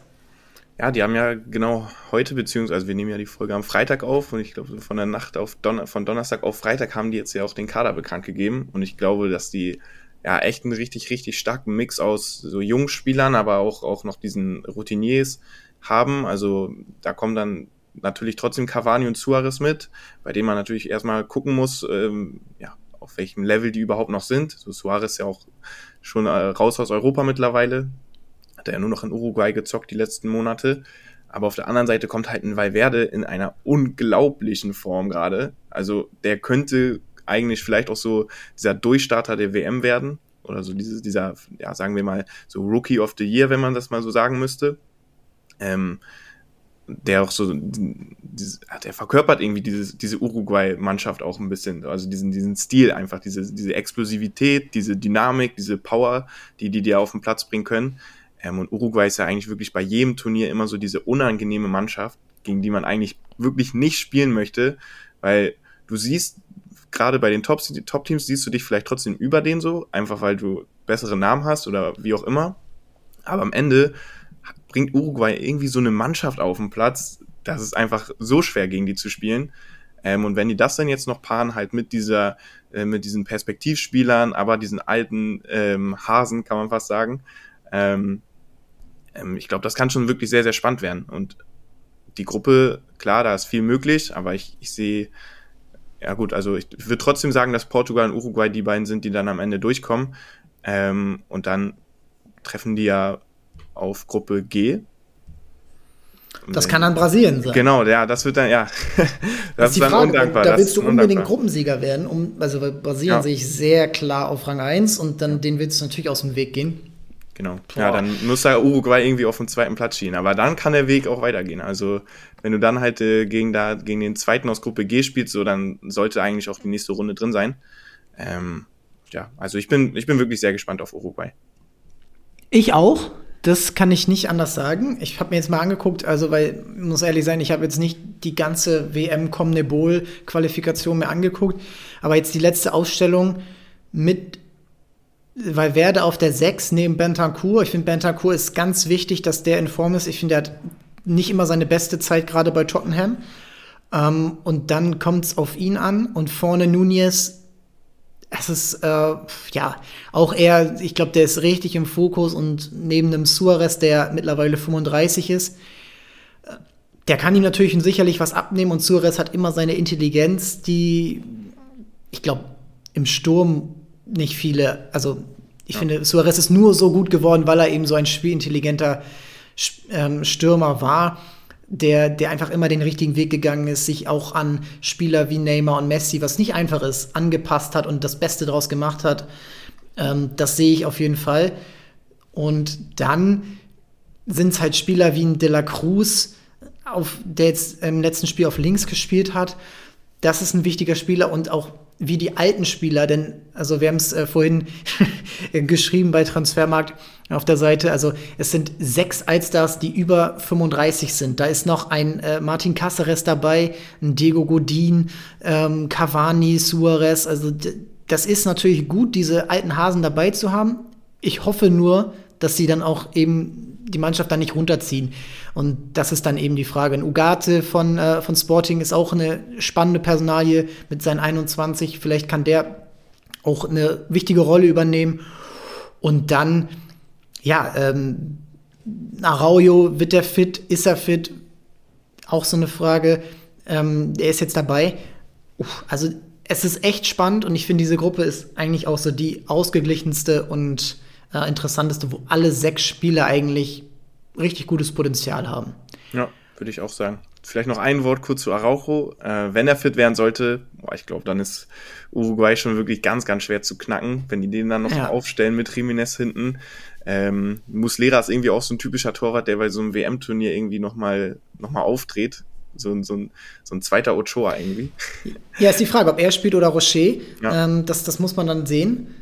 Ja, die haben ja genau heute, beziehungsweise wir nehmen ja die Folge am Freitag auf und ich glaube, von der Nacht auf Don von Donnerstag auf Freitag haben die jetzt ja auch den Kader bekannt gegeben und ich glaube, dass die ja echt einen richtig, richtig starken Mix aus so jungen Spielern, aber auch, auch noch diesen Routiniers haben. Also da kommen dann natürlich trotzdem Cavani und Suarez mit, bei denen man natürlich erstmal gucken muss, ähm, ja, auf welchem Level die überhaupt noch sind. So Suarez ja auch schon äh, raus aus Europa mittlerweile, hat er ja nur noch in Uruguay gezockt die letzten Monate. Aber auf der anderen Seite kommt halt ein Valverde in einer unglaublichen Form gerade. Also der könnte eigentlich vielleicht auch so dieser Durchstarter der WM werden. Oder so dieses, dieser, ja, sagen wir mal, so Rookie of the Year, wenn man das mal so sagen müsste. Ähm, der auch so, dieses, der verkörpert irgendwie diese, diese Uruguay-Mannschaft auch ein bisschen, also diesen, diesen Stil einfach, diese, diese Explosivität, diese Dynamik, diese Power, die die dir auf den Platz bringen können. Ähm, und Uruguay ist ja eigentlich wirklich bei jedem Turnier immer so diese unangenehme Mannschaft, gegen die man eigentlich wirklich nicht spielen möchte, weil du siehst, gerade bei den Top-Teams Top siehst du dich vielleicht trotzdem über den so, einfach weil du bessere Namen hast oder wie auch immer. Aber am Ende bringt Uruguay irgendwie so eine Mannschaft auf den Platz, das ist einfach so schwer gegen die zu spielen. Ähm, und wenn die das dann jetzt noch paaren halt mit dieser, äh, mit diesen Perspektivspielern, aber diesen alten ähm, Hasen, kann man fast sagen, ähm, ähm, ich glaube, das kann schon wirklich sehr, sehr spannend werden. Und die Gruppe, klar, da ist viel möglich, aber ich, ich sehe, ja gut, also ich würde trotzdem sagen, dass Portugal und Uruguay die beiden sind, die dann am Ende durchkommen. Ähm, und dann treffen die ja auf Gruppe G. Das kann dann Brasilien sein. Genau, ja, das wird dann, ja. das, das ist, die dann Frage, undankbar. Da willst du unbedingt Gruppensieger werden. Um, also bei Brasilien ja. sehe ich sehr klar auf Rang 1 und dann den willst du natürlich aus dem Weg gehen. Genau. Boah. Ja, dann muss da Uruguay irgendwie auf den zweiten Platz stehen. Aber dann kann der Weg auch weitergehen. Also, wenn du dann halt äh, gegen, da, gegen den zweiten aus Gruppe G spielst, so, dann sollte eigentlich auch die nächste Runde drin sein. Ähm, ja, also ich bin, ich bin wirklich sehr gespannt auf Uruguay. Ich auch. Das kann ich nicht anders sagen. Ich habe mir jetzt mal angeguckt, also weil, muss ehrlich sein, ich habe jetzt nicht die ganze WM Comnebol Qualifikation mehr angeguckt, aber jetzt die letzte Ausstellung mit weil Werde auf der 6 neben Bentancur. Ich finde, Bentancur ist ganz wichtig, dass der in Form ist. Ich finde, er hat nicht immer seine beste Zeit, gerade bei Tottenham. Ähm, und dann kommt es auf ihn an. Und vorne Nunez, es ist, äh, ja, auch er, ich glaube, der ist richtig im Fokus. Und neben dem Suarez, der mittlerweile 35 ist, äh, der kann ihm natürlich sicherlich was abnehmen. Und Suarez hat immer seine Intelligenz, die, ich glaube, im Sturm nicht viele, also ich ja. finde, Suarez ist nur so gut geworden, weil er eben so ein spielintelligenter ähm, Stürmer war, der, der einfach immer den richtigen Weg gegangen ist, sich auch an Spieler wie Neymar und Messi, was nicht einfach ist, angepasst hat und das Beste daraus gemacht hat. Ähm, das sehe ich auf jeden Fall. Und dann sind es halt Spieler wie ein De La Cruz, auf, der jetzt im letzten Spiel auf links gespielt hat. Das ist ein wichtiger Spieler und auch wie die alten Spieler, denn also wir haben es äh, vorhin geschrieben bei Transfermarkt auf der Seite, also es sind sechs Allstars, die über 35 sind. Da ist noch ein äh, Martin Caceres dabei, ein Diego Godin, ähm, Cavani, Suarez, also das ist natürlich gut, diese alten Hasen dabei zu haben. Ich hoffe nur, dass sie dann auch eben die Mannschaft dann nicht runterziehen. Und das ist dann eben die Frage. Ein Ugarte von, äh, von Sporting ist auch eine spannende Personalie mit seinen 21. Vielleicht kann der auch eine wichtige Rolle übernehmen. Und dann, ja, ähm, Araujo, wird er fit? Ist er fit? Auch so eine Frage. Ähm, der ist jetzt dabei. Uff, also es ist echt spannend und ich finde, diese Gruppe ist eigentlich auch so die ausgeglichenste und äh, interessanteste, wo alle sechs Spiele eigentlich richtig gutes Potenzial haben. Ja, würde ich auch sagen. Vielleicht noch ein Wort kurz zu Araujo. Äh, wenn er fit werden sollte, boah, ich glaube, dann ist Uruguay schon wirklich ganz, ganz schwer zu knacken, wenn die den dann noch ja. aufstellen mit Jiménez hinten. Ähm, Muslera ist irgendwie auch so ein typischer Torwart, der bei so einem WM-Turnier irgendwie nochmal noch mal aufdreht. So, so, ein, so ein zweiter Ochoa irgendwie. Ja, ist die Frage, ob er spielt oder Rocher. Ja. Ähm, das, das muss man dann sehen.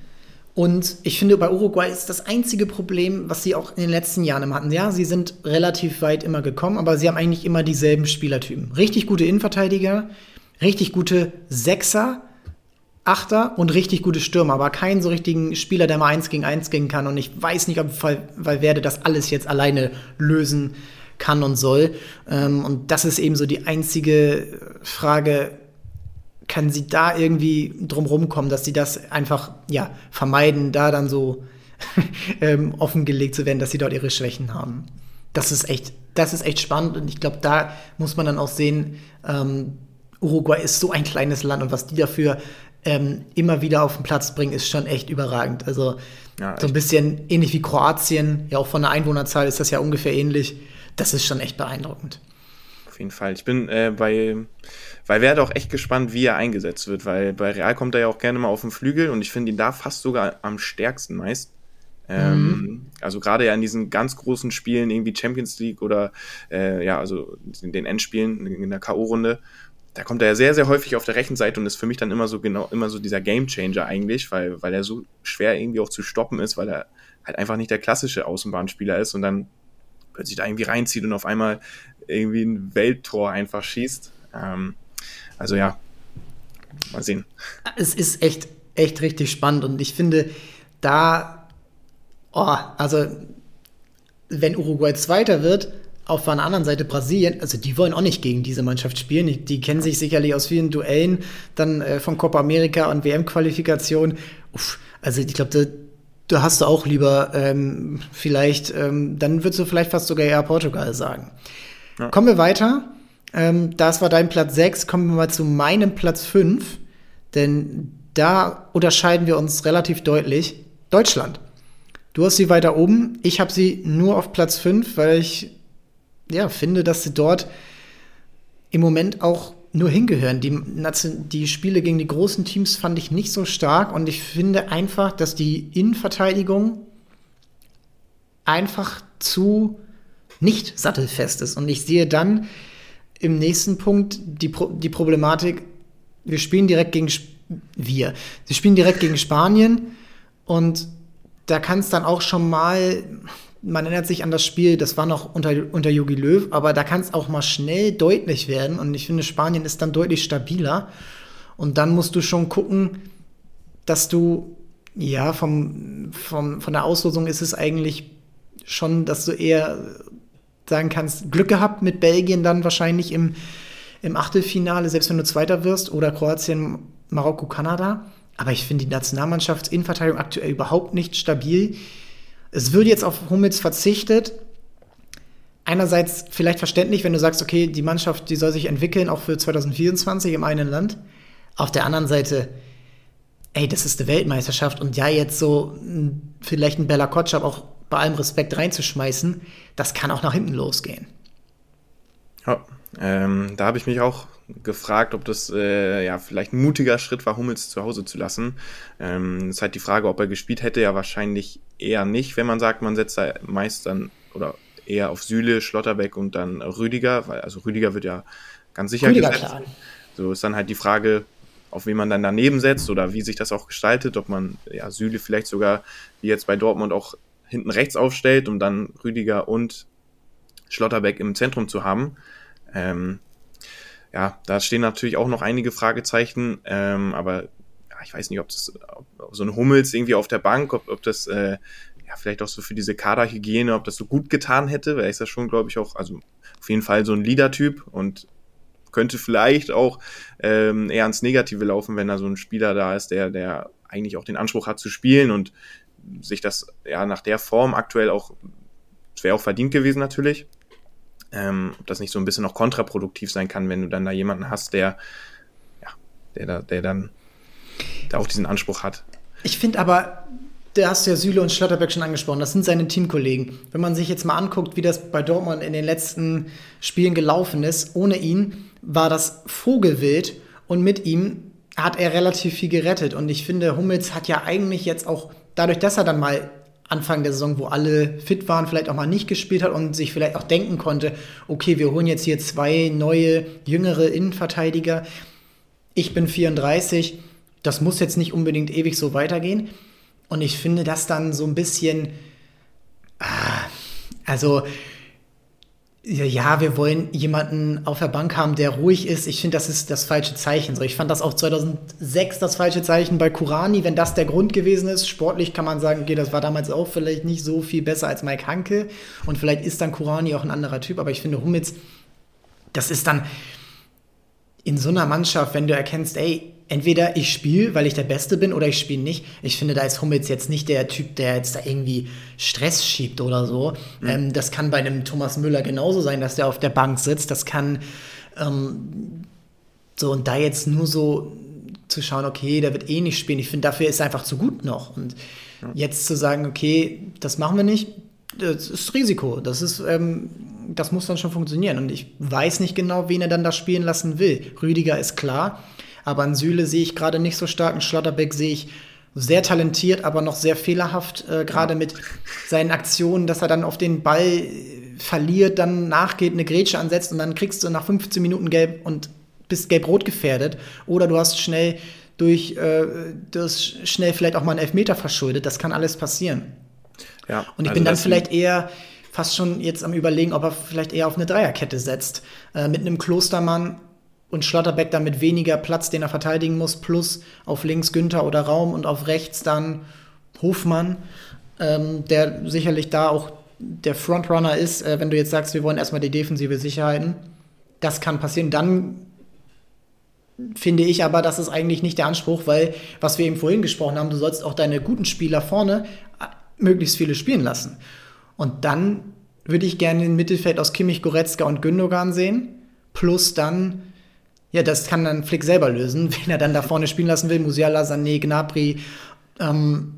Und ich finde, bei Uruguay ist das einzige Problem, was sie auch in den letzten Jahren immer hatten. Ja, sie sind relativ weit immer gekommen, aber sie haben eigentlich immer dieselben Spielertypen. Richtig gute Innenverteidiger, richtig gute Sechser, Achter und richtig gute Stürmer, aber keinen so richtigen Spieler, der mal eins gegen eins gehen kann. Und ich weiß nicht, ob Valverde das alles jetzt alleine lösen kann und soll. Ähm, und das ist eben so die einzige Frage, kann sie da irgendwie drum kommen, dass sie das einfach ja, vermeiden, da dann so ähm, offengelegt zu werden, dass sie dort ihre Schwächen haben. Das ist echt, das ist echt spannend und ich glaube, da muss man dann auch sehen, ähm, Uruguay ist so ein kleines Land und was die dafür ähm, immer wieder auf den Platz bringen, ist schon echt überragend. Also ja, so ein bisschen ähnlich wie Kroatien, ja auch von der Einwohnerzahl ist das ja ungefähr ähnlich. das ist schon echt beeindruckend. Auf jeden Fall. Ich bin äh, bei, weil werde auch echt gespannt, wie er eingesetzt wird, weil bei Real kommt er ja auch gerne mal auf den Flügel und ich finde ihn da fast sogar am stärksten meist. Ähm, mhm. Also gerade ja in diesen ganz großen Spielen, irgendwie Champions League oder äh, ja, also in den Endspielen in der K.O.-Runde, da kommt er ja sehr, sehr häufig auf der rechten Seite und ist für mich dann immer so genau, immer so dieser Gamechanger eigentlich, weil, weil er so schwer irgendwie auch zu stoppen ist, weil er halt einfach nicht der klassische Außenbahnspieler ist und dann plötzlich da irgendwie reinzieht und auf einmal irgendwie ein Welttor einfach schießt. Ähm, also ja, mal sehen. Es ist echt, echt richtig spannend und ich finde, da, oh, also wenn Uruguay Zweiter wird, auf der anderen Seite Brasilien, also die wollen auch nicht gegen diese Mannschaft spielen. Die, kennen sich sicherlich aus vielen Duellen, dann äh, von Copa America und WM-Qualifikation. Also ich glaube, da, da hast du auch lieber ähm, vielleicht, ähm, dann würdest du vielleicht fast sogar eher Portugal sagen. Ja. Kommen wir weiter. Ähm, das war dein Platz 6. Kommen wir mal zu meinem Platz 5. Denn da unterscheiden wir uns relativ deutlich. Deutschland. Du hast sie weiter oben. Ich habe sie nur auf Platz 5, weil ich ja, finde, dass sie dort im Moment auch nur hingehören. Die, die Spiele gegen die großen Teams fand ich nicht so stark und ich finde einfach, dass die Innenverteidigung einfach zu nicht sattelfest ist. Und ich sehe dann im nächsten Punkt die, Pro die Problematik, wir spielen direkt gegen Sp wir. Sie spielen direkt gegen Spanien und da kann es dann auch schon mal man erinnert sich an das Spiel, das war noch unter, unter Löw, aber da kann es auch mal schnell deutlich werden. Und ich finde, Spanien ist dann deutlich stabiler. Und dann musst du schon gucken, dass du, ja, vom, vom, von der Auslosung ist es eigentlich schon, dass du eher sagen kannst, Glück gehabt mit Belgien dann wahrscheinlich im, im Achtelfinale, selbst wenn du Zweiter wirst, oder Kroatien, Marokko, Kanada. Aber ich finde die Nationalmannschaftsinverteidigung aktuell überhaupt nicht stabil. Es wird jetzt auf Hummels verzichtet. Einerseits vielleicht verständlich, wenn du sagst, okay, die Mannschaft, die soll sich entwickeln, auch für 2024 im einen Land. Auf der anderen Seite, ey, das ist eine Weltmeisterschaft und ja, jetzt so vielleicht ein Bella Kotschab auch bei allem Respekt reinzuschmeißen, das kann auch nach hinten losgehen. Ja, ähm, da habe ich mich auch gefragt, ob das äh, ja vielleicht ein mutiger Schritt war, Hummels zu Hause zu lassen. Ähm, ist halt die Frage, ob er gespielt hätte, ja wahrscheinlich eher nicht, wenn man sagt, man setzt da meist dann oder eher auf Süle, Schlotterbeck und dann Rüdiger, weil also Rüdiger wird ja ganz sicher Rüdiger, gesetzt. Klar. So ist dann halt die Frage, auf wen man dann daneben setzt oder wie sich das auch gestaltet, ob man ja Süle vielleicht sogar wie jetzt bei Dortmund auch hinten rechts aufstellt, um dann Rüdiger und Schlotterbeck im Zentrum zu haben. Ähm, ja, da stehen natürlich auch noch einige Fragezeichen, ähm, aber ja, ich weiß nicht, ob das ob so ein Hummels irgendwie auf der Bank, ob, ob das äh, ja vielleicht auch so für diese Kaderhygiene, ob das so gut getan hätte, weil ist das schon, glaube ich, auch, also auf jeden Fall so ein Leader-Typ und könnte vielleicht auch ähm, eher ans Negative laufen, wenn da so ein Spieler da ist, der, der eigentlich auch den Anspruch hat zu spielen und sich das ja nach der Form aktuell auch, wäre auch verdient gewesen natürlich, ähm, ob das nicht so ein bisschen auch kontraproduktiv sein kann, wenn du dann da jemanden hast, der, ja, der, da, der dann der auch diesen Anspruch hat. Ich finde aber, da hast du ja Süle und Schlotterbeck schon angesprochen, das sind seine Teamkollegen. Wenn man sich jetzt mal anguckt, wie das bei Dortmund in den letzten Spielen gelaufen ist, ohne ihn war das Vogelwild und mit ihm hat er relativ viel gerettet. Und ich finde, Hummels hat ja eigentlich jetzt auch, dadurch, dass er dann mal Anfang der Saison, wo alle fit waren, vielleicht auch mal nicht gespielt hat und sich vielleicht auch denken konnte, okay, wir holen jetzt hier zwei neue, jüngere Innenverteidiger. Ich bin 34, das muss jetzt nicht unbedingt ewig so weitergehen. Und ich finde das dann so ein bisschen, ah, also ja, wir wollen jemanden auf der Bank haben, der ruhig ist. Ich finde, das ist das falsche Zeichen. So, ich fand das auch 2006 das falsche Zeichen bei Kurani, wenn das der Grund gewesen ist. Sportlich kann man sagen, okay, das war damals auch vielleicht nicht so viel besser als Mike Hanke. Und vielleicht ist dann Kurani auch ein anderer Typ. Aber ich finde, Hummels, das ist dann in so einer Mannschaft, wenn du erkennst, ey, entweder ich spiele, weil ich der Beste bin, oder ich spiele nicht. Ich finde, da ist Hummels jetzt nicht der Typ, der jetzt da irgendwie Stress schiebt oder so. Mhm. Ähm, das kann bei einem Thomas Müller genauso sein, dass der auf der Bank sitzt. Das kann ähm, so und da jetzt nur so zu schauen, okay, der wird eh nicht spielen. Ich finde, dafür ist er einfach zu gut noch. Und ja. jetzt zu sagen, okay, das machen wir nicht, das ist Risiko. Das ist, ähm, das muss dann schon funktionieren. Und ich weiß nicht genau, wen er dann da spielen lassen will. Rüdiger ist klar, aber an Süle sehe ich gerade nicht so stark. Ein Schlotterbeck sehe ich sehr talentiert, aber noch sehr fehlerhaft, äh, gerade mit seinen Aktionen, dass er dann auf den Ball verliert, dann nachgeht, eine Grätsche ansetzt und dann kriegst du nach 15 Minuten gelb und bist gelb-rot gefährdet. Oder du hast schnell durch äh, das schnell vielleicht auch mal einen Elfmeter verschuldet. Das kann alles passieren. Ja, und ich also bin dann vielleicht eher fast schon jetzt am überlegen, ob er vielleicht eher auf eine Dreierkette setzt. Äh, mit einem Klostermann und Schlotterbeck dann mit weniger Platz, den er verteidigen muss, plus auf links Günther oder Raum und auf rechts dann Hofmann, ähm, der sicherlich da auch der Frontrunner ist, äh, wenn du jetzt sagst, wir wollen erstmal die defensive Sicherheiten. Das kann passieren. Dann finde ich aber, das ist eigentlich nicht der Anspruch, weil, was wir eben vorhin gesprochen haben, du sollst auch deine guten Spieler vorne äh, möglichst viele spielen lassen. Und dann würde ich gerne den Mittelfeld aus Kimmich, Goretzka und Gündogan sehen. Plus dann, ja, das kann dann Flick selber lösen, wenn er dann da vorne spielen lassen will. Musiala, Sané, Gnabry, ähm,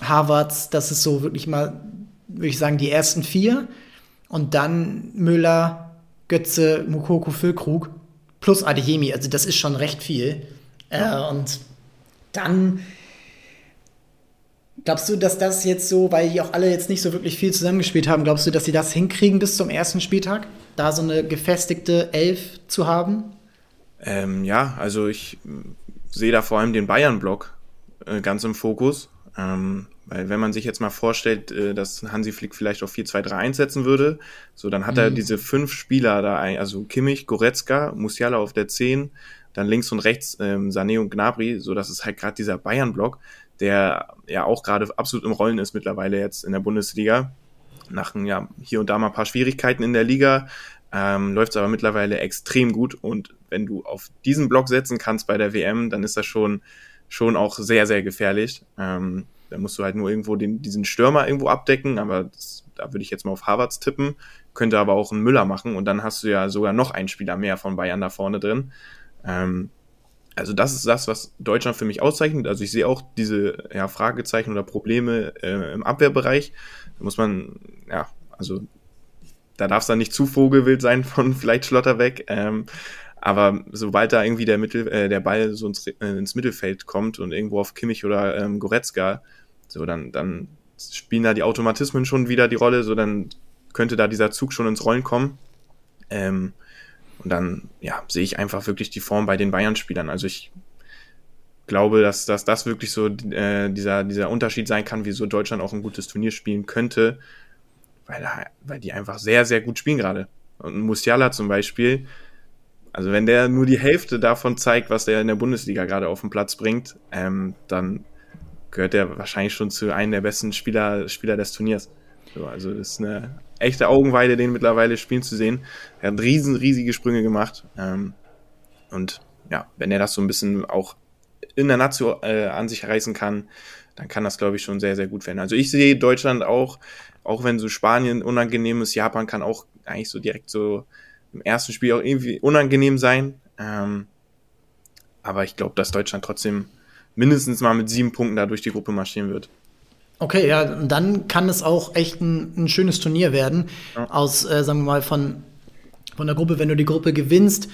Havertz, das ist so wirklich mal, würde ich sagen, die ersten vier. Und dann Müller, Götze, Mukoko, Füllkrug plus Adeyemi. Also das ist schon recht viel. Äh, und dann glaubst du, dass das jetzt so, weil die auch alle jetzt nicht so wirklich viel zusammengespielt haben, glaubst du, dass sie das hinkriegen bis zum ersten Spieltag, da so eine gefestigte Elf zu haben? Ähm, ja, also ich sehe da vor allem den Bayern-Block äh, ganz im Fokus. Ähm, weil wenn man sich jetzt mal vorstellt, äh, dass Hansi Flick vielleicht auf 4-2-3 einsetzen würde, so dann hat mhm. er diese fünf Spieler da, also Kimmich, Goretzka, Musiala auf der 10, dann links und rechts ähm, Sané und Gnabry, so dass es halt gerade dieser Bayern-Block, der ja auch gerade absolut im Rollen ist mittlerweile jetzt in der Bundesliga. Nach ja, hier und da mal ein paar Schwierigkeiten in der Liga, ähm, läuft es aber mittlerweile extrem gut. Und wenn du auf diesen Block setzen kannst bei der WM, dann ist das schon, schon auch sehr, sehr gefährlich. Ähm, da musst du halt nur irgendwo den, diesen Stürmer irgendwo abdecken, aber das, da würde ich jetzt mal auf Harvards tippen. Könnte aber auch ein Müller machen und dann hast du ja sogar noch einen Spieler mehr von Bayern da vorne drin. Ähm, also das ist das, was Deutschland für mich auszeichnet. Also ich sehe auch diese ja, Fragezeichen oder Probleme äh, im Abwehrbereich. Da muss man, ja, also da darf es dann nicht zu vogelwild sein von vielleicht Schlotterweg. Ähm, aber sobald da irgendwie der, Mittel, äh, der Ball so ins, äh, ins Mittelfeld kommt und irgendwo auf Kimmich oder ähm, Goretzka, so dann, dann spielen da die Automatismen schon wieder die Rolle, so dann könnte da dieser Zug schon ins Rollen kommen. Ähm, und dann, ja, sehe ich einfach wirklich die Form bei den Bayern-Spielern. Also ich glaube, dass, dass das wirklich so äh, dieser, dieser Unterschied sein kann, wieso Deutschland auch ein gutes Turnier spielen könnte, weil, weil die einfach sehr, sehr gut spielen gerade. Und Musiala zum Beispiel, also wenn der nur die Hälfte davon zeigt, was der in der Bundesliga gerade auf den Platz bringt, ähm, dann gehört er wahrscheinlich schon zu einem der besten Spieler, Spieler des Turniers. So, also das ist eine echte Augenweide, den mittlerweile spielen zu sehen. Er hat riesen, riesige Sprünge gemacht. Ähm, und ja, wenn er das so ein bisschen auch in der Nation äh, an sich reißen kann, dann kann das, glaube ich, schon sehr, sehr gut werden. Also ich sehe Deutschland auch, auch wenn so Spanien unangenehm ist, Japan kann auch eigentlich so direkt so im ersten Spiel auch irgendwie unangenehm sein. Ähm, aber ich glaube, dass Deutschland trotzdem mindestens mal mit sieben Punkten da durch die Gruppe marschieren wird. Okay, ja, dann kann es auch echt ein, ein schönes Turnier werden. Ja. Aus, äh, sagen wir mal, von, von der Gruppe, wenn du die Gruppe gewinnst.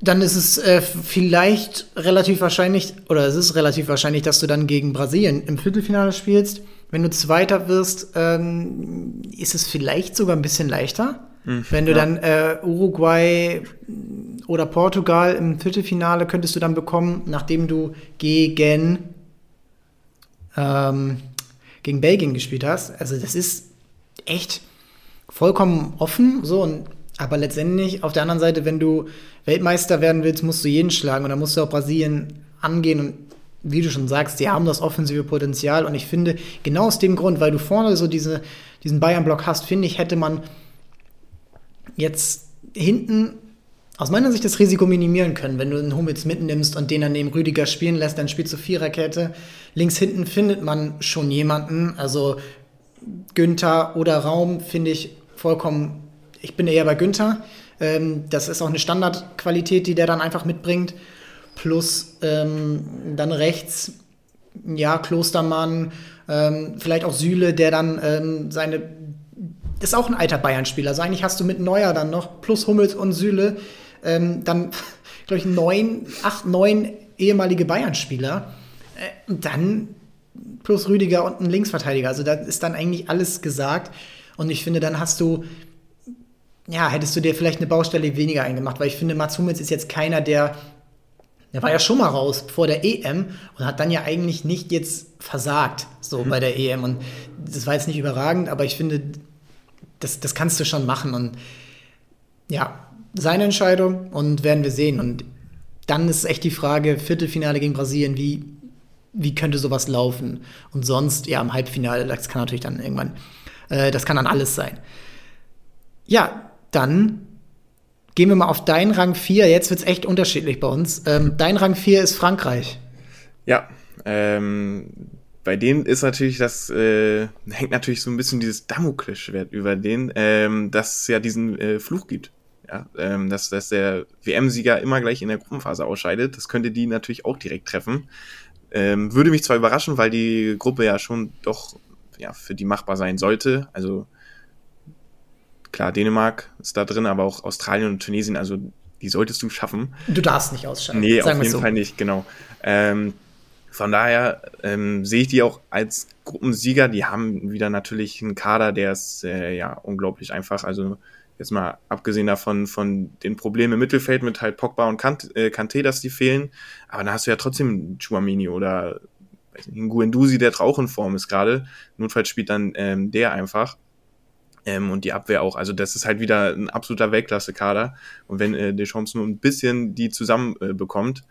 Dann ist es äh, vielleicht relativ wahrscheinlich, oder es ist relativ wahrscheinlich, dass du dann gegen Brasilien im Viertelfinale spielst. Wenn du Zweiter wirst, ähm, ist es vielleicht sogar ein bisschen leichter. Mhm, Wenn du ja. dann äh, Uruguay oder Portugal im Viertelfinale könntest du dann bekommen, nachdem du gegen, ähm, gegen Belgien gespielt hast. Also das ist echt vollkommen offen. So, und, aber letztendlich auf der anderen Seite, wenn du Weltmeister werden willst, musst du jeden schlagen und dann musst du auch Brasilien angehen und wie du schon sagst, die haben das offensive Potenzial und ich finde, genau aus dem Grund, weil du vorne so diese, diesen Bayern-Block hast, finde ich, hätte man jetzt hinten aus meiner Sicht das Risiko minimieren können. Wenn du einen Hummels mitnimmst und den dann neben Rüdiger spielen lässt, dann spielst du Viererkette. Links hinten findet man schon jemanden. Also Günther oder Raum finde ich vollkommen, ich bin eher bei Günther. Ähm, das ist auch eine Standardqualität, die der dann einfach mitbringt. Plus ähm, dann rechts, ja, Klostermann, ähm, vielleicht auch Sühle, der dann ähm, seine ist auch ein alter Bayern-Spieler. Also eigentlich hast du mit Neuer dann noch, plus Hummels und Süle, ähm, dann, glaube ich, neun, acht, neun ehemalige Bayern-Spieler. Äh, dann plus Rüdiger und ein Linksverteidiger. Also da ist dann eigentlich alles gesagt. Und ich finde, dann hast du, ja, hättest du dir vielleicht eine Baustelle weniger eingemacht, weil ich finde, Mats Hummels ist jetzt keiner, der, der war ja schon mal raus vor der EM und hat dann ja eigentlich nicht jetzt versagt, so mhm. bei der EM. Und das war jetzt nicht überragend, aber ich finde, das, das kannst du schon machen. Und ja, seine Entscheidung und werden wir sehen. Und dann ist echt die Frage, Viertelfinale gegen Brasilien, wie, wie könnte sowas laufen? Und sonst, ja, im Halbfinale, das kann natürlich dann irgendwann, äh, das kann dann alles sein. Ja, dann gehen wir mal auf deinen Rang 4. Jetzt wird es echt unterschiedlich bei uns. Ähm, dein Rang 4 ist Frankreich. Ja, ähm, bei denen ist natürlich das, äh, hängt natürlich so ein bisschen dieses Damoklesschwert über den, ähm, dass es ja diesen äh, Fluch gibt. Ja, ähm, dass, dass der WM-Sieger immer gleich in der Gruppenphase ausscheidet. Das könnte die natürlich auch direkt treffen. Ähm, würde mich zwar überraschen, weil die Gruppe ja schon doch ja, für die machbar sein sollte. Also klar, Dänemark ist da drin, aber auch Australien und Tunesien, also die solltest du schaffen. Du darfst nicht ausscheiden. Nee, auf jeden so. Fall nicht, genau. Ähm, von daher ähm, sehe ich die auch als Gruppensieger. Die haben wieder natürlich einen Kader, der ist äh, ja unglaublich einfach. Also jetzt mal abgesehen davon von den Problemen im Mittelfeld mit halt Pogba und Kant, äh, Kanté, dass die fehlen. Aber dann hast du ja trotzdem Chuamini oder Guendouzi, der auch in Form ist gerade. Notfalls spielt dann ähm, der einfach. Ähm, und die Abwehr auch. Also das ist halt wieder ein absoluter Weltklasse-Kader. Und wenn äh, Deschamps nur ein bisschen die zusammen äh, bekommt,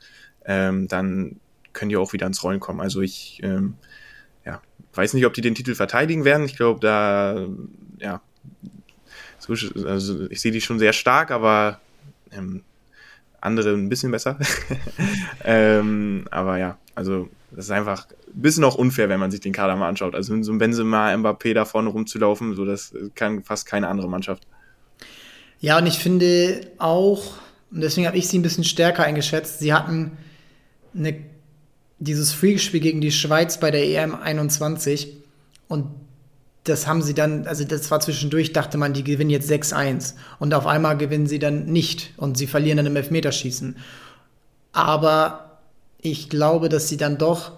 ähm, dann können die auch wieder ins Rollen kommen. Also ich ähm, ja, weiß nicht, ob die den Titel verteidigen werden. Ich glaube, da, ja, so, also ich sehe die schon sehr stark, aber ähm, andere ein bisschen besser. ähm, aber ja, also das ist einfach ein bisschen auch unfair, wenn man sich den Kader mal anschaut. Also so ein Benzema, Mbappé da vorne rumzulaufen, so das kann fast keine andere Mannschaft. Ja, und ich finde auch, und deswegen habe ich sie ein bisschen stärker eingeschätzt, sie hatten eine dieses Freakspiel gegen die Schweiz bei der EM 21 und das haben sie dann, also das war zwischendurch, dachte man, die gewinnen jetzt 6-1 und auf einmal gewinnen sie dann nicht und sie verlieren dann im Elfmeterschießen. Aber ich glaube, dass sie dann doch,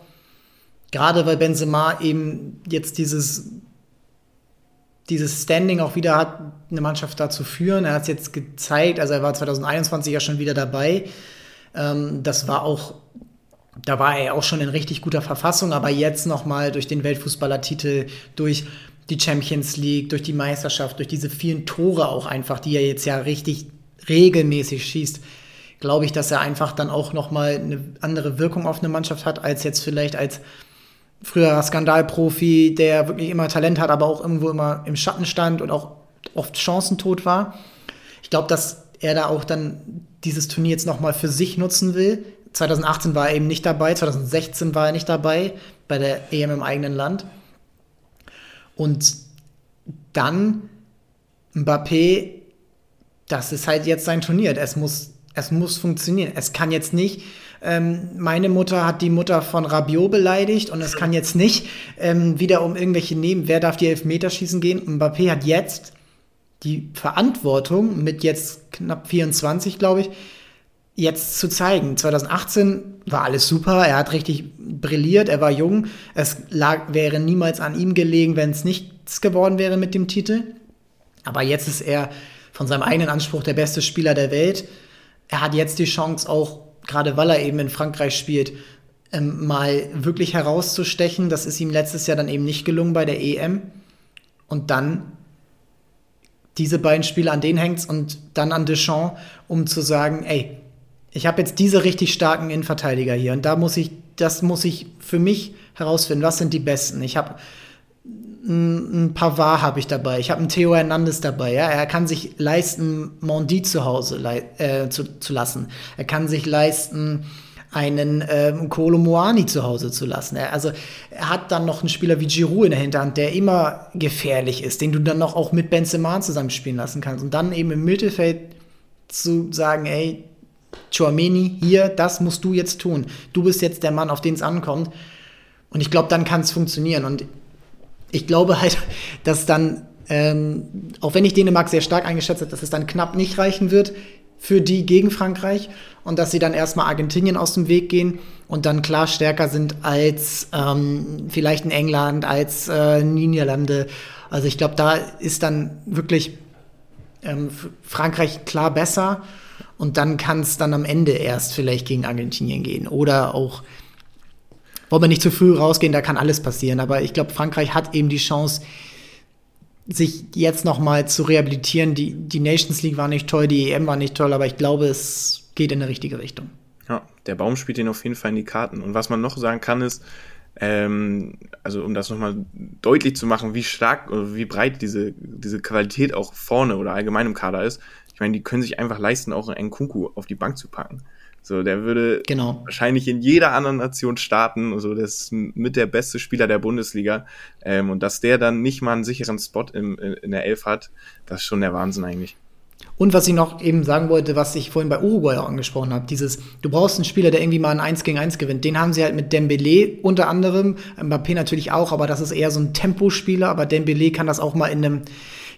gerade weil Benzema eben jetzt dieses, dieses Standing auch wieder hat, eine Mannschaft da zu führen. Er hat es jetzt gezeigt, also er war 2021 ja schon wieder dabei. Ähm, das war auch da war er auch schon in richtig guter Verfassung, aber jetzt nochmal durch den Weltfußballertitel, durch die Champions League, durch die Meisterschaft, durch diese vielen Tore auch einfach, die er jetzt ja richtig regelmäßig schießt, glaube ich, dass er einfach dann auch nochmal eine andere Wirkung auf eine Mannschaft hat, als jetzt vielleicht als früherer Skandalprofi, der wirklich immer Talent hat, aber auch irgendwo immer im Schatten stand und auch oft chancentot war. Ich glaube, dass er da auch dann dieses Turnier jetzt nochmal für sich nutzen will, 2018 war er eben nicht dabei, 2016 war er nicht dabei bei der EM im eigenen Land. Und dann Mbappé, das ist halt jetzt sein Turnier. Es muss, es muss funktionieren. Es kann jetzt nicht, ähm, meine Mutter hat die Mutter von Rabiot beleidigt und es kann jetzt nicht ähm, wieder um irgendwelche Nehmen, wer darf die Elfmeterschießen gehen. Mbappé hat jetzt die Verantwortung mit jetzt knapp 24, glaube ich, jetzt zu zeigen. 2018 war alles super, er hat richtig brilliert, er war jung. Es lag, wäre niemals an ihm gelegen, wenn es nichts geworden wäre mit dem Titel. Aber jetzt ist er von seinem eigenen Anspruch der beste Spieler der Welt. Er hat jetzt die Chance, auch gerade weil er eben in Frankreich spielt, ähm, mal wirklich herauszustechen. Das ist ihm letztes Jahr dann eben nicht gelungen bei der EM. Und dann diese beiden Spiele, an denen hängt und dann an Deschamps, um zu sagen, ey, ich habe jetzt diese richtig starken Innenverteidiger hier und da muss ich, das muss ich für mich herausfinden, was sind die besten. Ich habe ein Pavard habe ich dabei, ich habe einen Theo Hernandez dabei, ja, er kann sich leisten, Mondi zu Hause äh, zu, zu lassen. Er kann sich leisten, einen ähm, Kolo Moani zu Hause zu lassen. Er, also er hat dann noch einen Spieler wie Giroud in der Hinterhand, der immer gefährlich ist, den du dann noch auch mit Benzema zusammenspielen lassen kannst. Und dann eben im Mittelfeld zu sagen, ey, Chouameni, hier, das musst du jetzt tun. Du bist jetzt der Mann, auf den es ankommt. Und ich glaube, dann kann es funktionieren. Und ich glaube halt, dass dann ähm, auch wenn ich Dänemark sehr stark eingeschätzt habe, dass es dann knapp nicht reichen wird für die gegen Frankreich und dass sie dann erstmal Argentinien aus dem Weg gehen und dann klar stärker sind als ähm, vielleicht in England, als äh, Niederlande. Also ich glaube, da ist dann wirklich ähm, Frankreich klar besser und dann kann es dann am Ende erst vielleicht gegen Argentinien gehen oder auch wollen wir nicht zu früh rausgehen, da kann alles passieren. Aber ich glaube, Frankreich hat eben die Chance, sich jetzt noch mal zu rehabilitieren. Die, die Nations League war nicht toll, die EM war nicht toll, aber ich glaube, es geht in eine richtige Richtung. Ja, der Baum spielt ihnen auf jeden Fall in die Karten. Und was man noch sagen kann, ist, ähm, also um das nochmal deutlich zu machen, wie stark oder wie breit diese, diese Qualität auch vorne oder allgemein im Kader ist. Ich meine, die können sich einfach leisten, auch einen Kunku auf die Bank zu packen. So, der würde genau. wahrscheinlich in jeder anderen Nation starten. Also, das ist mit der beste Spieler der Bundesliga. Ähm, und dass der dann nicht mal einen sicheren Spot im, in der Elf hat, das ist schon der Wahnsinn eigentlich. Und was ich noch eben sagen wollte, was ich vorhin bei Uruguay auch angesprochen habe, dieses, du brauchst einen Spieler, der irgendwie mal ein 1 gegen 1 gewinnt. Den haben sie halt mit Dembele unter anderem, Mbappé natürlich auch, aber das ist eher so ein Tempospieler, aber Dembele kann das auch mal in einem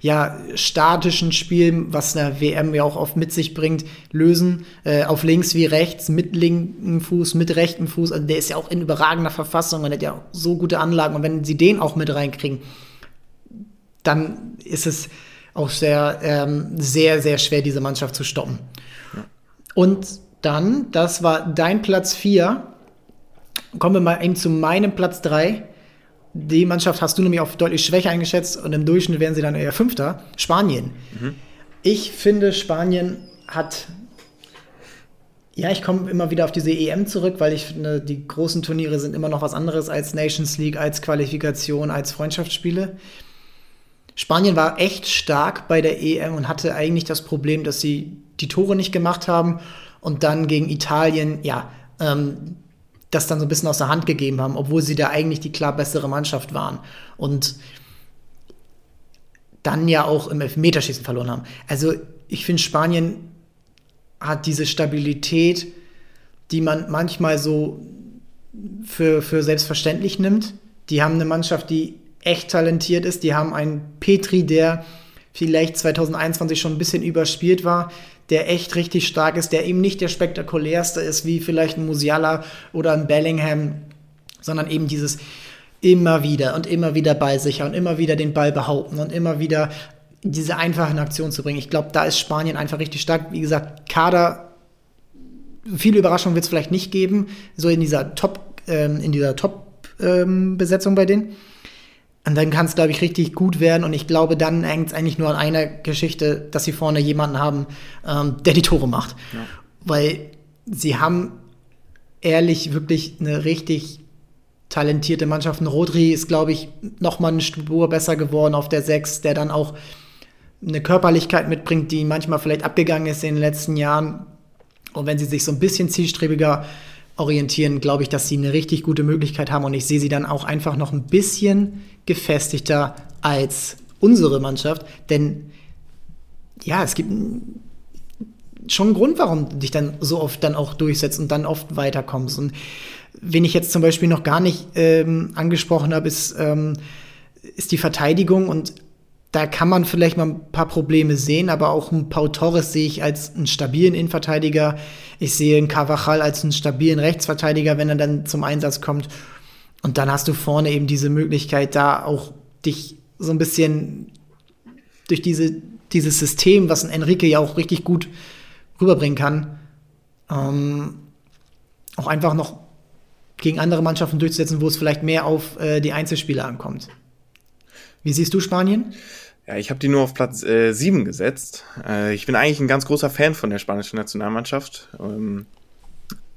ja, statischen Spiel, was eine WM ja auch oft mit sich bringt, lösen. Äh, auf links wie rechts, mit linkem Fuß, mit rechtem Fuß. Also der ist ja auch in überragender Verfassung und hat ja so gute Anlagen. Und wenn sie den auch mit reinkriegen, dann ist es auch sehr, ähm, sehr, sehr schwer, diese Mannschaft zu stoppen. Und dann, das war dein Platz 4. Kommen wir mal eben zu meinem Platz 3 die Mannschaft hast du nämlich auch deutlich schwächer eingeschätzt und im Durchschnitt wären sie dann eher Fünfter. Spanien. Mhm. Ich finde, Spanien hat. Ja, ich komme immer wieder auf diese EM zurück, weil ich finde, die großen Turniere sind immer noch was anderes als Nations League, als Qualifikation, als Freundschaftsspiele. Spanien war echt stark bei der EM und hatte eigentlich das Problem, dass sie die Tore nicht gemacht haben und dann gegen Italien, ja, ähm, das dann so ein bisschen aus der Hand gegeben haben, obwohl sie da eigentlich die klar bessere Mannschaft waren. Und dann ja auch im Elfmeterschießen verloren haben. Also ich finde, Spanien hat diese Stabilität, die man manchmal so für, für selbstverständlich nimmt. Die haben eine Mannschaft, die echt talentiert ist. Die haben einen Petri, der vielleicht 2021 schon ein bisschen überspielt war, der echt richtig stark ist, der eben nicht der spektakulärste ist, wie vielleicht ein Musiala oder ein Bellingham, sondern eben dieses immer wieder und immer wieder bei sich und immer wieder den Ball behaupten und immer wieder diese einfachen Aktionen zu bringen. Ich glaube, da ist Spanien einfach richtig stark. Wie gesagt, Kader, viele Überraschungen wird es vielleicht nicht geben, so in dieser Top, ähm, in dieser Top-Besetzung ähm, bei denen. Und dann kann es, glaube ich, richtig gut werden. Und ich glaube, dann hängt es eigentlich nur an einer Geschichte, dass sie vorne jemanden haben, ähm, der die Tore macht. Ja. Weil sie haben ehrlich wirklich eine richtig talentierte Mannschaft. Ein Rodri ist, glaube ich, noch mal eine Spur besser geworden auf der Sechs, der dann auch eine Körperlichkeit mitbringt, die manchmal vielleicht abgegangen ist in den letzten Jahren. Und wenn sie sich so ein bisschen zielstrebiger orientieren, glaube ich, dass sie eine richtig gute Möglichkeit haben. Und ich sehe sie dann auch einfach noch ein bisschen gefestigter als unsere Mannschaft, denn ja, es gibt schon einen Grund, warum du dich dann so oft dann auch durchsetzt und dann oft weiterkommst. Und wen ich jetzt zum Beispiel noch gar nicht ähm, angesprochen habe, ist, ähm, ist die Verteidigung. Und da kann man vielleicht mal ein paar Probleme sehen, aber auch ein Pau Torres sehe ich als einen stabilen Innenverteidiger. Ich sehe einen Carvajal als einen stabilen Rechtsverteidiger, wenn er dann zum Einsatz kommt. Und dann hast du vorne eben diese Möglichkeit, da auch dich so ein bisschen durch diese, dieses System, was ein Enrique ja auch richtig gut rüberbringen kann, ähm, auch einfach noch gegen andere Mannschaften durchzusetzen, wo es vielleicht mehr auf äh, die Einzelspieler ankommt. Wie siehst du Spanien? Ja, ich habe die nur auf Platz äh, 7 gesetzt. Äh, ich bin eigentlich ein ganz großer Fan von der spanischen Nationalmannschaft. Ähm,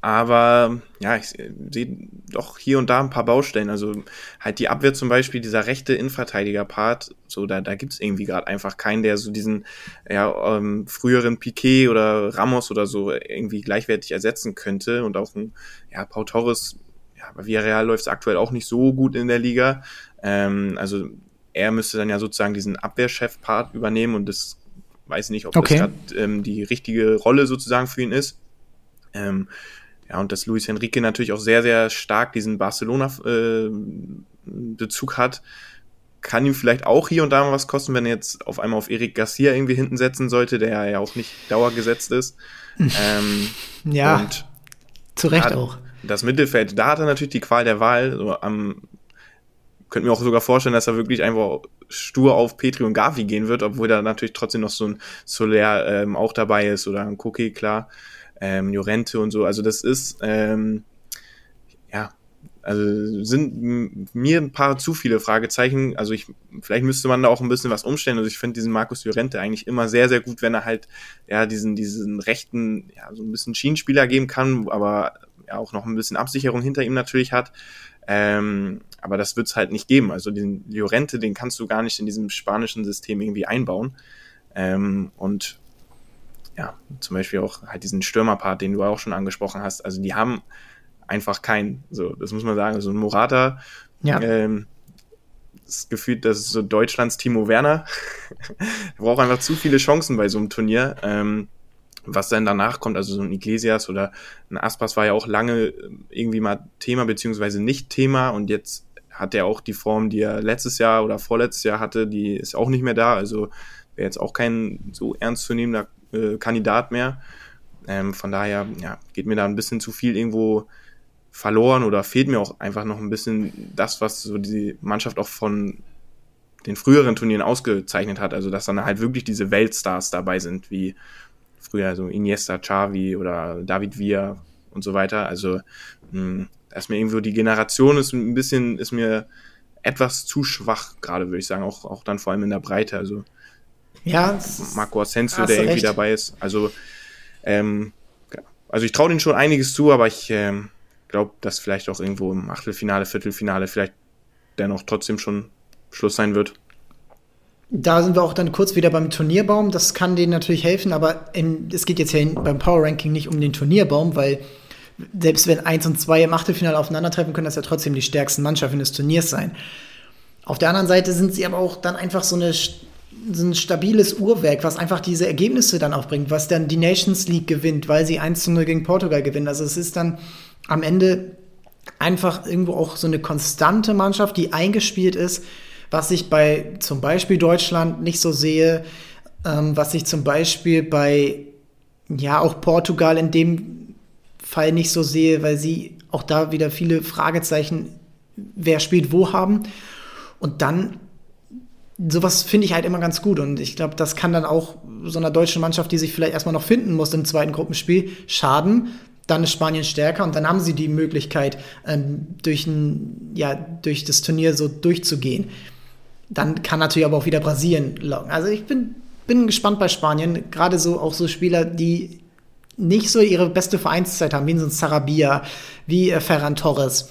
aber ja, ich sehe doch hier und da ein paar Baustellen. Also halt die Abwehr zum Beispiel, dieser rechte Innenverteidiger-Part, so da, da gibt es irgendwie gerade einfach keinen, der so diesen ja, ähm, früheren Piquet oder Ramos oder so irgendwie gleichwertig ersetzen könnte. Und auch ein ja, Pau Torres, ja, bei Villarreal läuft es aktuell auch nicht so gut in der Liga. Ähm, also er müsste dann ja sozusagen diesen Abwehrchef-Part übernehmen und das weiß nicht, ob okay. das gerade ähm, die richtige Rolle sozusagen für ihn ist. Ähm, ja, und dass Luis Enrique natürlich auch sehr, sehr stark diesen Barcelona-Bezug äh, hat, kann ihm vielleicht auch hier und da mal was kosten, wenn er jetzt auf einmal auf Eric Garcia irgendwie hinten setzen sollte, der ja auch nicht dauergesetzt ist. ähm, ja, zu Recht auch. Das Mittelfeld, da hat er natürlich die Qual der Wahl. So am, könnte mir auch sogar vorstellen, dass er wirklich einfach stur auf Petri und Gavi gehen wird, obwohl da natürlich trotzdem noch so ein Soler ähm, auch dabei ist oder ein Cookie, klar, ähm, Jorente und so. Also das ist, ähm, ja, also sind mir ein paar zu viele Fragezeichen. Also ich, vielleicht müsste man da auch ein bisschen was umstellen. Also ich finde diesen Markus Llorente eigentlich immer sehr, sehr gut, wenn er halt ja diesen, diesen rechten, ja, so ein bisschen Schienenspieler geben kann, aber ja auch noch ein bisschen Absicherung hinter ihm natürlich hat. Ähm, aber das wird es halt nicht geben. Also den Llorente, den kannst du gar nicht in diesem spanischen System irgendwie einbauen. Ähm, und ja, zum Beispiel auch halt diesen Stürmerpart, den du auch schon angesprochen hast. Also die haben einfach keinen. So, das muss man sagen. So ein Morata, ja. ähm, das gefühlt, das ist so Deutschlands Timo Werner. er braucht einfach zu viele Chancen bei so einem Turnier. Ähm, was dann danach kommt, also so ein Iglesias oder ein Aspas war ja auch lange irgendwie mal Thema, beziehungsweise nicht Thema und jetzt hat er auch die Form, die er letztes Jahr oder vorletztes Jahr hatte, die ist auch nicht mehr da, also wäre jetzt auch kein so ernstzunehmender äh, Kandidat mehr. Ähm, von daher, ja, geht mir da ein bisschen zu viel irgendwo verloren oder fehlt mir auch einfach noch ein bisschen das, was so die Mannschaft auch von den früheren Turnieren ausgezeichnet hat. Also, dass dann halt wirklich diese Weltstars dabei sind, wie früher so Iniesta, Xavi oder David Villa und so weiter. Also, mh, da ist mir irgendwo die Generation ist ein bisschen, ist mir etwas zu schwach, gerade würde ich sagen, auch, auch dann vor allem in der Breite. Also, ja, Marco Asensio, der irgendwie recht. dabei ist. Also, ähm, also ich traue denen schon einiges zu, aber ich ähm, glaube, dass vielleicht auch irgendwo im Achtelfinale, Viertelfinale vielleicht dennoch trotzdem schon Schluss sein wird. Da sind wir auch dann kurz wieder beim Turnierbaum. Das kann denen natürlich helfen, aber in, es geht jetzt ja beim Power Ranking nicht um den Turnierbaum, weil selbst wenn 1 und 2 im Achtelfinale aufeinandertreffen, können das ja trotzdem die stärksten Mannschaften des Turniers sein. Auf der anderen Seite sind sie aber auch dann einfach so, eine, so ein stabiles Uhrwerk, was einfach diese Ergebnisse dann auch bringt, was dann die Nations League gewinnt, weil sie 1 zu 0 gegen Portugal gewinnen. Also es ist dann am Ende einfach irgendwo auch so eine konstante Mannschaft, die eingespielt ist, was ich bei zum Beispiel Deutschland nicht so sehe, ähm, was ich zum Beispiel bei ja auch Portugal in dem Fall nicht so sehe, weil sie auch da wieder viele Fragezeichen, wer spielt wo haben. Und dann sowas finde ich halt immer ganz gut und ich glaube, das kann dann auch so einer deutschen Mannschaft, die sich vielleicht erstmal noch finden muss im zweiten Gruppenspiel, schaden, dann ist Spanien stärker und dann haben sie die Möglichkeit, ähm, durch, ein, ja, durch das Turnier so durchzugehen. Dann kann natürlich aber auch wieder Brasilien locken. Also ich bin, bin gespannt bei Spanien, gerade so auch so Spieler, die nicht so ihre beste Vereinszeit haben, wie so ein Sarabia, wie äh, Ferran Torres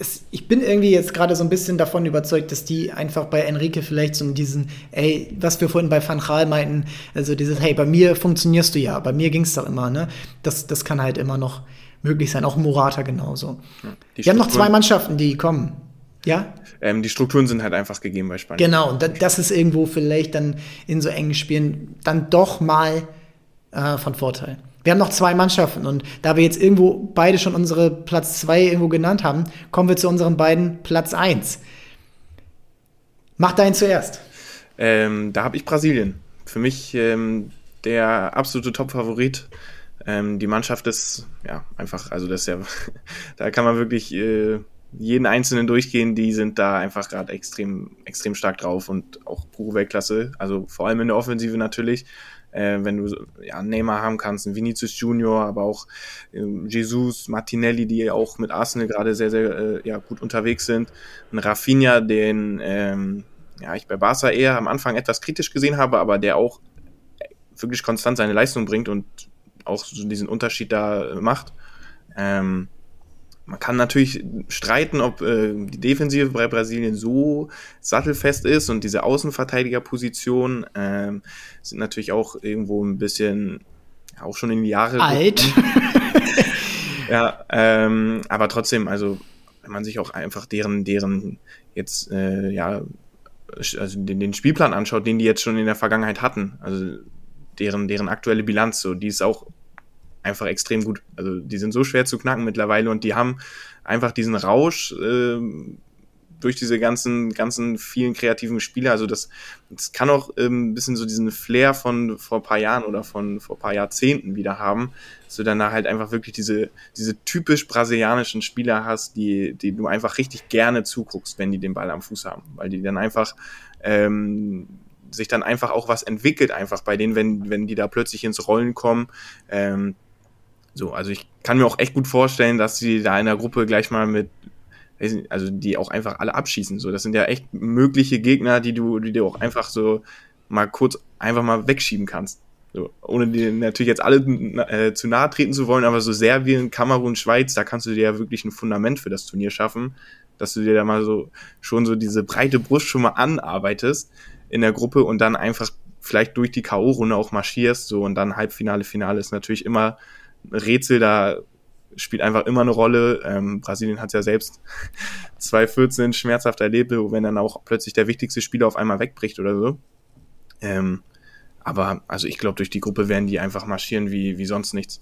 es, ich bin irgendwie jetzt gerade so ein bisschen davon überzeugt, dass die einfach bei Enrique vielleicht so diesen, ey, was wir vorhin bei Van Gaal meinten, also dieses, hey, bei mir funktionierst du ja, bei mir ging es doch immer, ne? Das, das kann halt immer noch möglich sein, auch Morata genauso. Ja, wir haben noch zwei Mannschaften, die kommen. Ja? Ähm, die Strukturen sind halt einfach gegeben bei Spanien. Genau, und das ist irgendwo vielleicht dann in so engen Spielen dann doch mal äh, von Vorteil. Wir haben noch zwei Mannschaften und da wir jetzt irgendwo beide schon unsere Platz zwei irgendwo genannt haben, kommen wir zu unseren beiden Platz eins. Mach deinen zuerst. Ähm, da habe ich Brasilien. Für mich ähm, der absolute Top-Favorit. Ähm, die Mannschaft ist ja einfach, also das ist ja, da kann man wirklich äh, jeden Einzelnen durchgehen. Die sind da einfach gerade extrem, extrem stark drauf und auch pure Weltklasse. Also vor allem in der Offensive natürlich äh, wenn du ja, Neymar haben kannst, ein Vinicius Junior, aber auch äh, Jesus, Martinelli, die auch mit Arsenal gerade sehr, sehr äh, ja, gut unterwegs sind, ein Rafinha, den ähm, ja, ich bei Barca eher am Anfang etwas kritisch gesehen habe, aber der auch wirklich konstant seine Leistung bringt und auch so diesen Unterschied da macht. Ähm, man kann natürlich streiten, ob äh, die Defensive bei Brasilien so sattelfest ist und diese Außenverteidigerpositionen ähm, sind natürlich auch irgendwo ein bisschen auch schon in die Jahre alt. ja, ähm, aber trotzdem, also wenn man sich auch einfach deren deren jetzt äh, ja also den, den Spielplan anschaut, den die jetzt schon in der Vergangenheit hatten, also deren deren aktuelle Bilanz, so die ist auch einfach extrem gut. Also die sind so schwer zu knacken mittlerweile und die haben einfach diesen Rausch, äh, durch diese ganzen, ganzen vielen kreativen Spiele. Also das, das kann auch ähm, ein bisschen so diesen Flair von vor paar Jahren oder von vor paar Jahrzehnten wieder haben, dass du dann da halt einfach wirklich diese, diese typisch brasilianischen Spieler hast, die, die du einfach richtig gerne zuguckst, wenn die den Ball am Fuß haben, weil die dann einfach ähm, sich dann einfach auch was entwickelt, einfach bei denen, wenn, wenn die da plötzlich ins Rollen kommen. Ähm, so, also ich kann mir auch echt gut vorstellen, dass sie da in der Gruppe gleich mal mit, also die auch einfach alle abschießen. So, das sind ja echt mögliche Gegner, die du, die du auch einfach so mal kurz einfach mal wegschieben kannst. So, ohne dir natürlich jetzt alle äh, zu nahe treten zu wollen, aber so Serbien, Kamerun, Schweiz, da kannst du dir ja wirklich ein Fundament für das Turnier schaffen, dass du dir da mal so schon so diese breite Brust schon mal anarbeitest in der Gruppe und dann einfach vielleicht durch die K.O.-Runde auch marschierst, so und dann Halbfinale, Finale ist natürlich immer Rätsel, da spielt einfach immer eine Rolle. Ähm, Brasilien hat ja selbst 2014 schmerzhaft erlebt, wenn dann auch plötzlich der wichtigste Spieler auf einmal wegbricht oder so. Ähm, aber also ich glaube, durch die Gruppe werden die einfach marschieren wie, wie sonst nichts.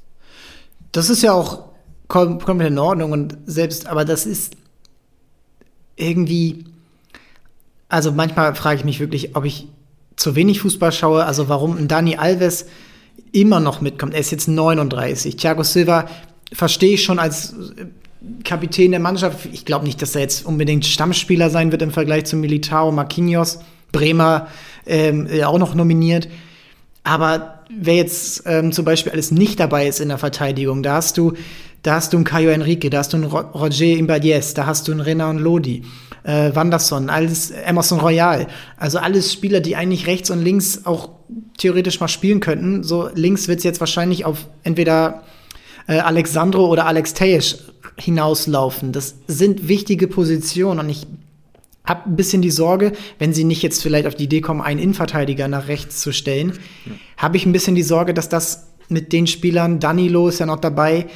Das ist ja auch komplett in Ordnung und selbst, aber das ist irgendwie, also manchmal frage ich mich wirklich, ob ich zu wenig Fußball schaue, also warum ein Dani Alves immer noch mitkommt. Er ist jetzt 39. Thiago Silva verstehe ich schon als äh, Kapitän der Mannschaft. Ich glaube nicht, dass er jetzt unbedingt Stammspieler sein wird im Vergleich zu Militao, Marquinhos, Bremer ähm, auch noch nominiert. Aber wer jetzt ähm, zum Beispiel alles nicht dabei ist in der Verteidigung, da hast du, da hast du einen Caio Enrique, da hast du einen Roger Imbadies, da hast du einen Renan Lodi, äh, Wanderson, alles Emerson Royal. Also alles Spieler, die eigentlich rechts und links auch theoretisch mal spielen könnten. So links wird es jetzt wahrscheinlich auf entweder äh, Alexandro oder Alex Tejesch hinauslaufen. Das sind wichtige Positionen und ich habe ein bisschen die Sorge, wenn sie nicht jetzt vielleicht auf die Idee kommen, einen Innenverteidiger nach rechts zu stellen, ja. habe ich ein bisschen die Sorge, dass das mit den Spielern, Danilo ist ja noch dabei,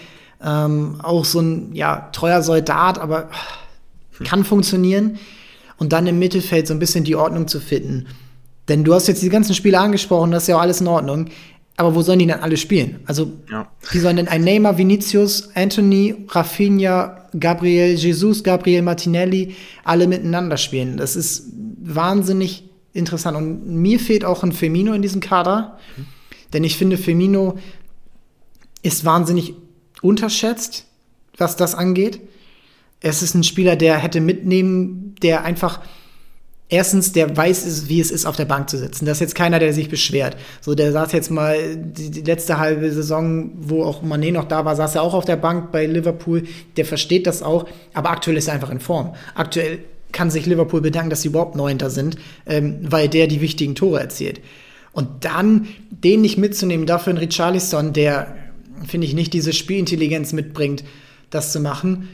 ähm, auch so ein ja, treuer Soldat, aber hm. kann funktionieren. Und dann im Mittelfeld so ein bisschen die Ordnung zu finden. Denn du hast jetzt die ganzen Spiele angesprochen, das ist ja auch alles in Ordnung. Aber wo sollen die dann alle spielen? Also, ja. wie sollen denn ein Neymar, Vinicius, Anthony, Rafinha, Gabriel Jesus, Gabriel Martinelli alle miteinander spielen? Das ist wahnsinnig interessant. Und mir fehlt auch ein Firmino in diesem Kader. Mhm. Denn ich finde, Firmino ist wahnsinnig unterschätzt, was das angeht. Es ist ein Spieler, der hätte mitnehmen, der einfach erstens, der weiß, wie es ist, auf der Bank zu sitzen. Das ist jetzt keiner, der sich beschwert. So, der saß jetzt mal die, die letzte halbe Saison, wo auch Mané noch da war, saß er auch auf der Bank bei Liverpool. Der versteht das auch, aber aktuell ist er einfach in Form. Aktuell kann sich Liverpool bedanken, dass sie überhaupt Neunter sind, ähm, weil der die wichtigen Tore erzielt. Und dann den nicht mitzunehmen, dafür ein Richarlison, der, finde ich, nicht diese Spielintelligenz mitbringt, das zu machen,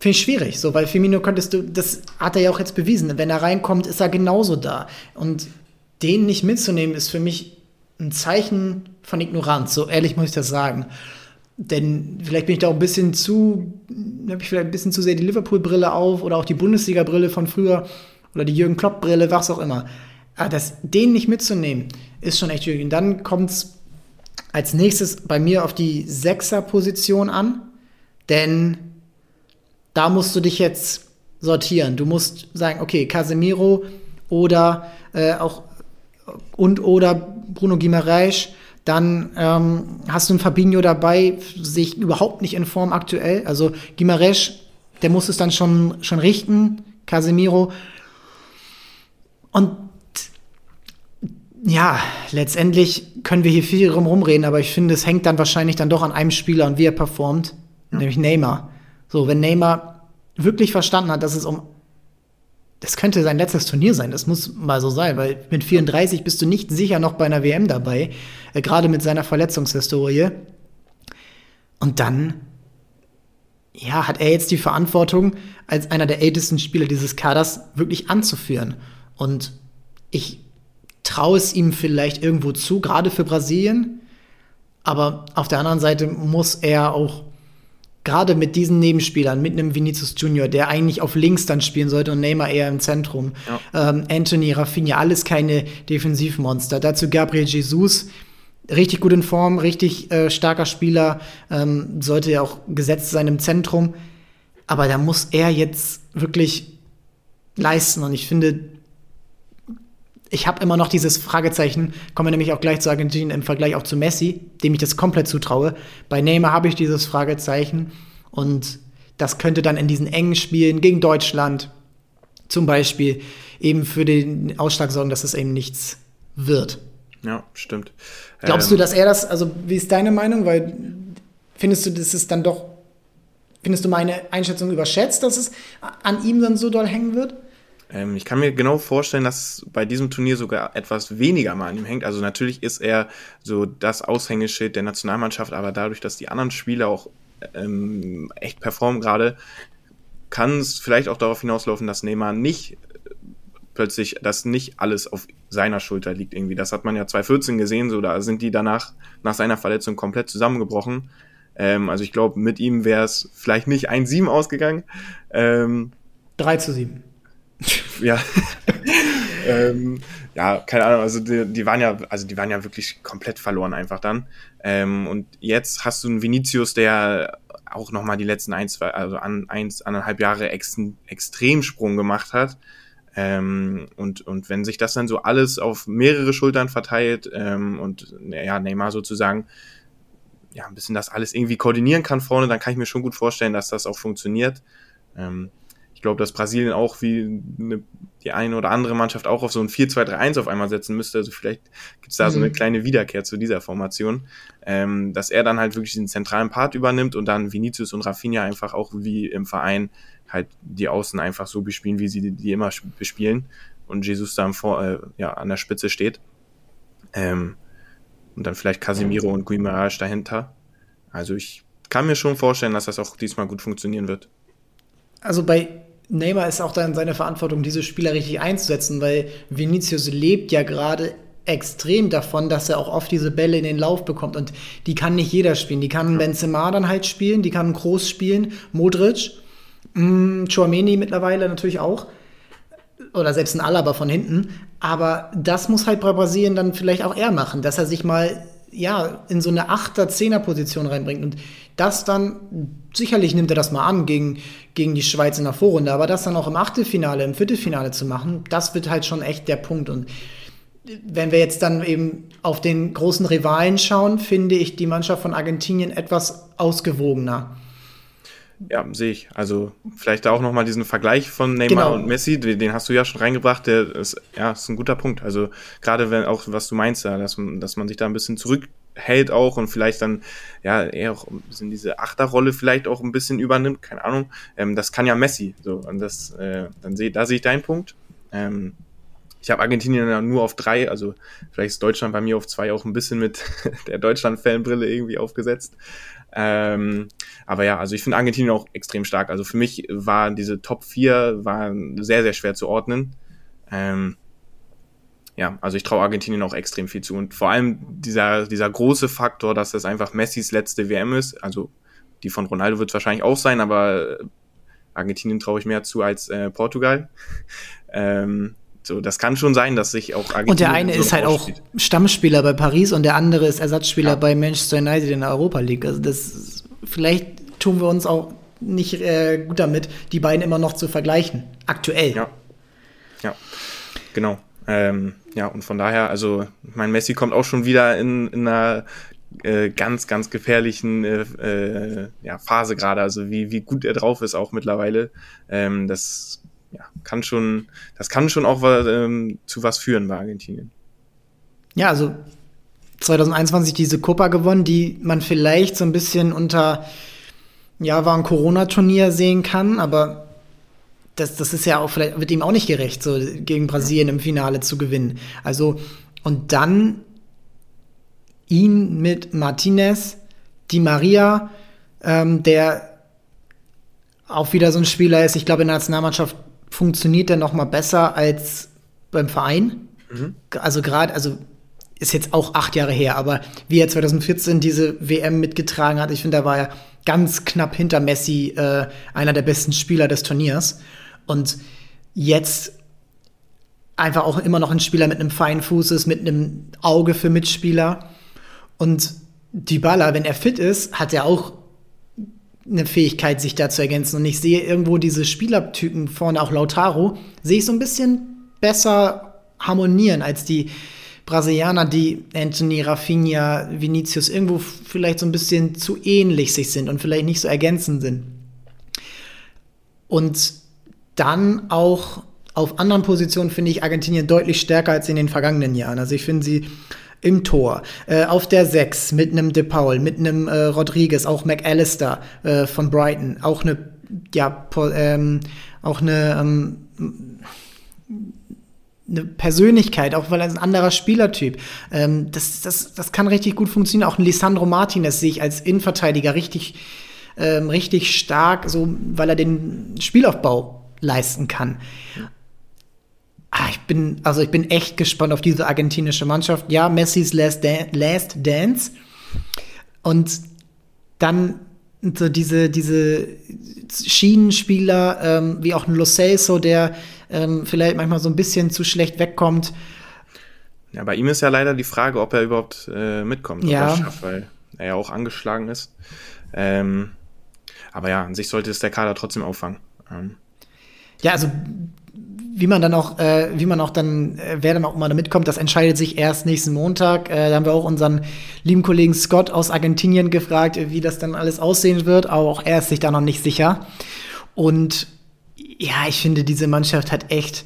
Finde ich schwierig, so, weil Firmino könntest du, das hat er ja auch jetzt bewiesen. Wenn er reinkommt, ist er genauso da. Und den nicht mitzunehmen, ist für mich ein Zeichen von Ignoranz. So ehrlich muss ich das sagen. Denn vielleicht bin ich da auch ein bisschen zu, habe ich vielleicht ein bisschen zu sehr die Liverpool-Brille auf oder auch die Bundesliga-Brille von früher oder die Jürgen Klopp-Brille, was auch immer. Aber das, den nicht mitzunehmen, ist schon echt schwierig. Und dann kommt es als nächstes bei mir auf die Sechser-Position an. Denn da musst du dich jetzt sortieren. Du musst sagen, okay, Casemiro oder äh, auch und oder Bruno Guimaraes. Dann ähm, hast du einen Fabinho dabei, sich überhaupt nicht in Form aktuell. Also Guimaraes, der muss es dann schon, schon richten. Casemiro. Und ja, letztendlich können wir hier viel rumreden, aber ich finde, es hängt dann wahrscheinlich dann doch an einem Spieler und wie er performt, ja. nämlich Neymar. So, wenn Neymar wirklich verstanden hat, dass es um das könnte sein letztes Turnier sein, das muss mal so sein, weil mit 34 bist du nicht sicher noch bei einer WM dabei, äh, gerade mit seiner Verletzungshistorie. Und dann, ja, hat er jetzt die Verantwortung, als einer der ältesten Spieler dieses Kaders wirklich anzuführen. Und ich traue es ihm vielleicht irgendwo zu, gerade für Brasilien. Aber auf der anderen Seite muss er auch gerade mit diesen Nebenspielern, mit einem Vinicius Junior, der eigentlich auf links dann spielen sollte und Neymar eher im Zentrum, ja. ähm, Anthony, Rafinha, alles keine Defensivmonster. Dazu Gabriel Jesus, richtig gut in Form, richtig äh, starker Spieler, ähm, sollte ja auch gesetzt sein im Zentrum. Aber da muss er jetzt wirklich leisten. Und ich finde, ich habe immer noch dieses Fragezeichen, kommen wir nämlich auch gleich zu Argentinien im Vergleich auch zu Messi, dem ich das komplett zutraue. Bei Neymar habe ich dieses Fragezeichen und das könnte dann in diesen engen Spielen gegen Deutschland zum Beispiel eben für den Ausschlag sorgen, dass es eben nichts wird. Ja, stimmt. Glaubst ähm, du, dass er das, also wie ist deine Meinung? Weil findest du, dass es dann doch, findest du meine Einschätzung überschätzt, dass es an ihm dann so doll hängen wird? Ähm, ich kann mir genau vorstellen, dass bei diesem Turnier sogar etwas weniger mal an ihm hängt. Also natürlich ist er so das Aushängeschild der Nationalmannschaft, aber dadurch, dass die anderen Spieler auch ähm, echt performen gerade, kann es vielleicht auch darauf hinauslaufen, dass Neymar nicht plötzlich, dass nicht alles auf seiner Schulter liegt irgendwie. Das hat man ja 2014 gesehen, so da sind die danach nach seiner Verletzung komplett zusammengebrochen. Ähm, also ich glaube, mit ihm wäre es vielleicht nicht 1-7 ausgegangen. Ähm, 3 zu 7. ja. ähm, ja, keine Ahnung, also die, die, waren ja, also die waren ja wirklich komplett verloren einfach dann. Ähm, und jetzt hast du einen Vinicius, der auch nochmal die letzten ein, zwei, also an, eins, anderthalb Jahre ex, Extremsprung gemacht hat. Ähm, und, und wenn sich das dann so alles auf mehrere Schultern verteilt ähm, und ja, Neymar sozusagen ja, ein bisschen das alles irgendwie koordinieren kann vorne, dann kann ich mir schon gut vorstellen, dass das auch funktioniert. Ähm, ich glaube, dass Brasilien auch wie eine, die eine oder andere Mannschaft auch auf so ein 4-2-3-1 auf einmal setzen müsste. Also vielleicht gibt es da mhm. so eine mhm. kleine Wiederkehr zu dieser Formation, ähm, dass er dann halt wirklich den zentralen Part übernimmt und dann Vinicius und Rafinha einfach auch wie im Verein halt die Außen einfach so bespielen, wie sie die immer bespielen und Jesus dann vor, äh, ja, an der Spitze steht. Ähm, und dann vielleicht Casemiro und Guimaraes dahinter. Also ich kann mir schon vorstellen, dass das auch diesmal gut funktionieren wird. Also bei Neymar ist auch dann seine Verantwortung, diese Spieler richtig einzusetzen, weil Vinicius lebt ja gerade extrem davon, dass er auch oft diese Bälle in den Lauf bekommt und die kann nicht jeder spielen. Die kann Benzema dann halt spielen, die kann Groß spielen, Modric, mh, Chouameni mittlerweile natürlich auch oder selbst ein Alaba von hinten, aber das muss halt bei Brasilien dann vielleicht auch er machen, dass er sich mal ja, in so eine Achter-, Zehner-Position reinbringt. Und das dann, sicherlich nimmt er das mal an gegen, gegen die Schweiz in der Vorrunde, aber das dann auch im Achtelfinale, im Viertelfinale zu machen, das wird halt schon echt der Punkt. Und wenn wir jetzt dann eben auf den großen Rivalen schauen, finde ich die Mannschaft von Argentinien etwas ausgewogener. Ja, sehe ich. Also vielleicht da auch nochmal diesen Vergleich von Neymar genau. und Messi, den hast du ja schon reingebracht, der ist, ja, ist ein guter Punkt. Also gerade wenn auch, was du meinst, ja, dass, dass man sich da ein bisschen zurückhält auch und vielleicht dann ja eher auch ein diese Achterrolle vielleicht auch ein bisschen übernimmt, keine Ahnung. Ähm, das kann ja Messi. So, und das, äh, dann sehe da sehe ich deinen Punkt. Ähm, ich habe Argentinien ja nur auf drei, also vielleicht ist Deutschland bei mir auf zwei auch ein bisschen mit der Deutschland-Fanbrille irgendwie aufgesetzt. Ähm, aber ja, also ich finde Argentinien auch extrem stark. Also für mich waren diese Top 4 waren sehr, sehr schwer zu ordnen. Ähm, ja, also ich traue Argentinien auch extrem viel zu. Und vor allem dieser, dieser große Faktor, dass das einfach Messis letzte WM ist. Also die von Ronaldo wird es wahrscheinlich auch sein, aber Argentinien traue ich mehr zu als äh, Portugal. ähm, so, das kann schon sein, dass sich auch Argentinien Und der eine so ist halt auch Stammspieler bei Paris und der andere ist Ersatzspieler ja. bei Manchester United in der Europa League. Also das vielleicht tun wir uns auch nicht äh, gut damit, die beiden immer noch zu vergleichen. Aktuell. Ja. Ja. Genau. Ähm, ja, und von daher, also, mein Messi kommt auch schon wieder in, in einer äh, ganz, ganz gefährlichen äh, äh, ja, Phase gerade. Also wie, wie gut er drauf ist auch mittlerweile. Ähm, das ja, kann schon, das kann schon auch ähm, zu was führen bei Argentinien. Ja, also 2021 diese Copa gewonnen, die man vielleicht so ein bisschen unter, ja, war ein Corona-Turnier sehen kann, aber das, das ist ja auch, vielleicht wird ihm auch nicht gerecht, so gegen Brasilien im Finale zu gewinnen. Also, und dann ihn mit Martinez, Di Maria, ähm, der auch wieder so ein Spieler ist, ich glaube, in der Nationalmannschaft funktioniert er noch mal besser als beim Verein. Mhm. Also gerade, also ist jetzt auch acht Jahre her, aber wie er 2014 diese WM mitgetragen hat, ich finde, da war er ganz knapp hinter Messi äh, einer der besten Spieler des Turniers. Und jetzt einfach auch immer noch ein Spieler mit einem feinen Fuß ist, mit einem Auge für Mitspieler. Und Dybala, wenn er fit ist, hat er auch eine Fähigkeit, sich da zu ergänzen. Und ich sehe irgendwo diese Spielertypen vorne, auch Lautaro, sehe ich so ein bisschen besser harmonieren als die Brasilianer, die Anthony, Rafinha, Vinicius irgendwo vielleicht so ein bisschen zu ähnlich sich sind und vielleicht nicht so ergänzend sind. Und dann auch auf anderen Positionen finde ich Argentinien deutlich stärker als in den vergangenen Jahren. Also ich finde sie im Tor, äh, auf der 6 mit einem De Paul, mit einem äh, Rodriguez, auch McAllister äh, von Brighton, auch eine, ja, ähm, auch eine, ähm, eine Persönlichkeit, auch weil er ein anderer Spielertyp. Ähm, das, das, das kann richtig gut funktionieren. Auch ein Lisandro Martinez sehe ich als Innenverteidiger richtig, ähm, richtig stark, so, weil er den Spielaufbau leisten kann. Ah, ich bin, also ich bin echt gespannt auf diese argentinische Mannschaft. Ja, Messis Last, Dan Last Dance. Und dann so diese, diese Schienenspieler, ähm, wie auch ein Lo Celso, der ähm, vielleicht manchmal so ein bisschen zu schlecht wegkommt. Ja, bei ihm ist ja leider die Frage, ob er überhaupt äh, mitkommt, ja. Schafft, weil er ja auch angeschlagen ist. Ähm, aber ja, an sich sollte es der Kader trotzdem auffangen. Ähm. Ja, also wie man dann auch, äh, wie man auch dann, äh, wer dann auch immer da mitkommt, das entscheidet sich erst nächsten Montag. Äh, da haben wir auch unseren lieben Kollegen Scott aus Argentinien gefragt, wie das dann alles aussehen wird, aber auch er ist sich da noch nicht sicher. Und ja, ich finde, diese Mannschaft hat echt,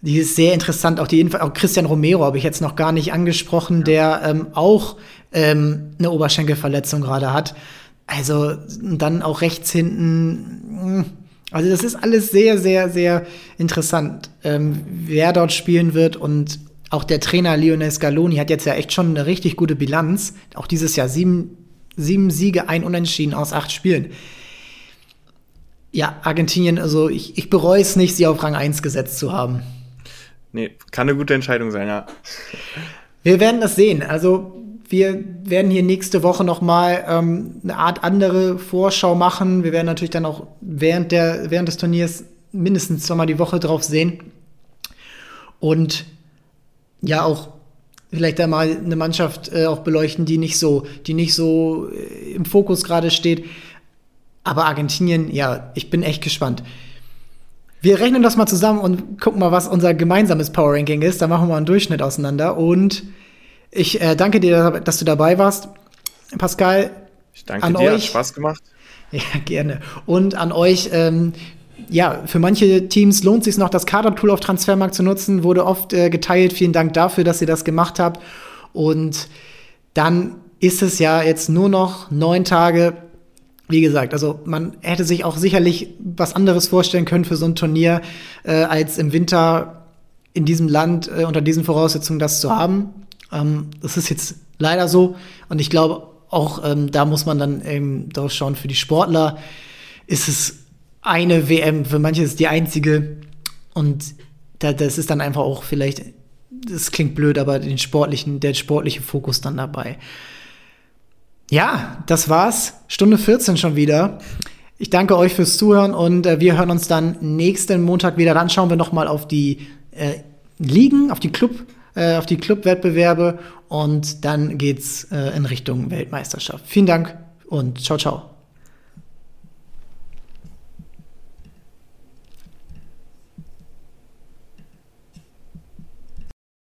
die ist sehr interessant. Auch die auch Christian Romero habe ich jetzt noch gar nicht angesprochen, der ähm, auch ähm, eine Oberschenkelverletzung gerade hat. Also dann auch rechts hinten. Mh, hm, also das ist alles sehr, sehr, sehr interessant, ähm, wer dort spielen wird und auch der Trainer Lionel Scaloni hat jetzt ja echt schon eine richtig gute Bilanz. Auch dieses Jahr sieben, sieben Siege, ein Unentschieden aus acht Spielen. Ja, Argentinien, also ich, ich bereue es nicht, sie auf Rang 1 gesetzt zu haben. Nee, kann eine gute Entscheidung sein, ja. Wir werden das sehen. Also wir werden hier nächste Woche noch mal ähm, eine Art andere Vorschau machen. Wir werden natürlich dann auch während, der, während des Turniers mindestens zweimal die Woche drauf sehen. Und ja, auch vielleicht einmal eine Mannschaft äh, auch beleuchten, die nicht so, die nicht so äh, im Fokus gerade steht. Aber Argentinien, ja, ich bin echt gespannt. Wir rechnen das mal zusammen und gucken mal, was unser gemeinsames Power Ranking ist. Da machen wir mal einen Durchschnitt auseinander und ich äh, danke dir, dass du dabei warst. Pascal, ich danke an dir, euch. hat Spaß gemacht. Ja, gerne. Und an euch, ähm, ja, für manche Teams lohnt es sich noch, das Kader-Tool auf Transfermarkt zu nutzen, wurde oft äh, geteilt. Vielen Dank dafür, dass ihr das gemacht habt. Und dann ist es ja jetzt nur noch neun Tage. Wie gesagt, also man hätte sich auch sicherlich was anderes vorstellen können für so ein Turnier, äh, als im Winter in diesem Land äh, unter diesen Voraussetzungen das zu haben. Ähm, das ist jetzt leider so. Und ich glaube, auch ähm, da muss man dann eben drauf schauen, für die Sportler ist es eine WM, für manche ist es die einzige. Und da, das ist dann einfach auch vielleicht, das klingt blöd, aber den sportlichen, der sportliche Fokus dann dabei. Ja, das war's. Stunde 14 schon wieder. Ich danke euch fürs Zuhören und äh, wir hören uns dann nächsten Montag wieder. Dann schauen wir noch mal auf die äh, Ligen, auf die Club äh, auf die Clubwettbewerbe und dann geht's äh, in Richtung Weltmeisterschaft. Vielen Dank und ciao, ciao.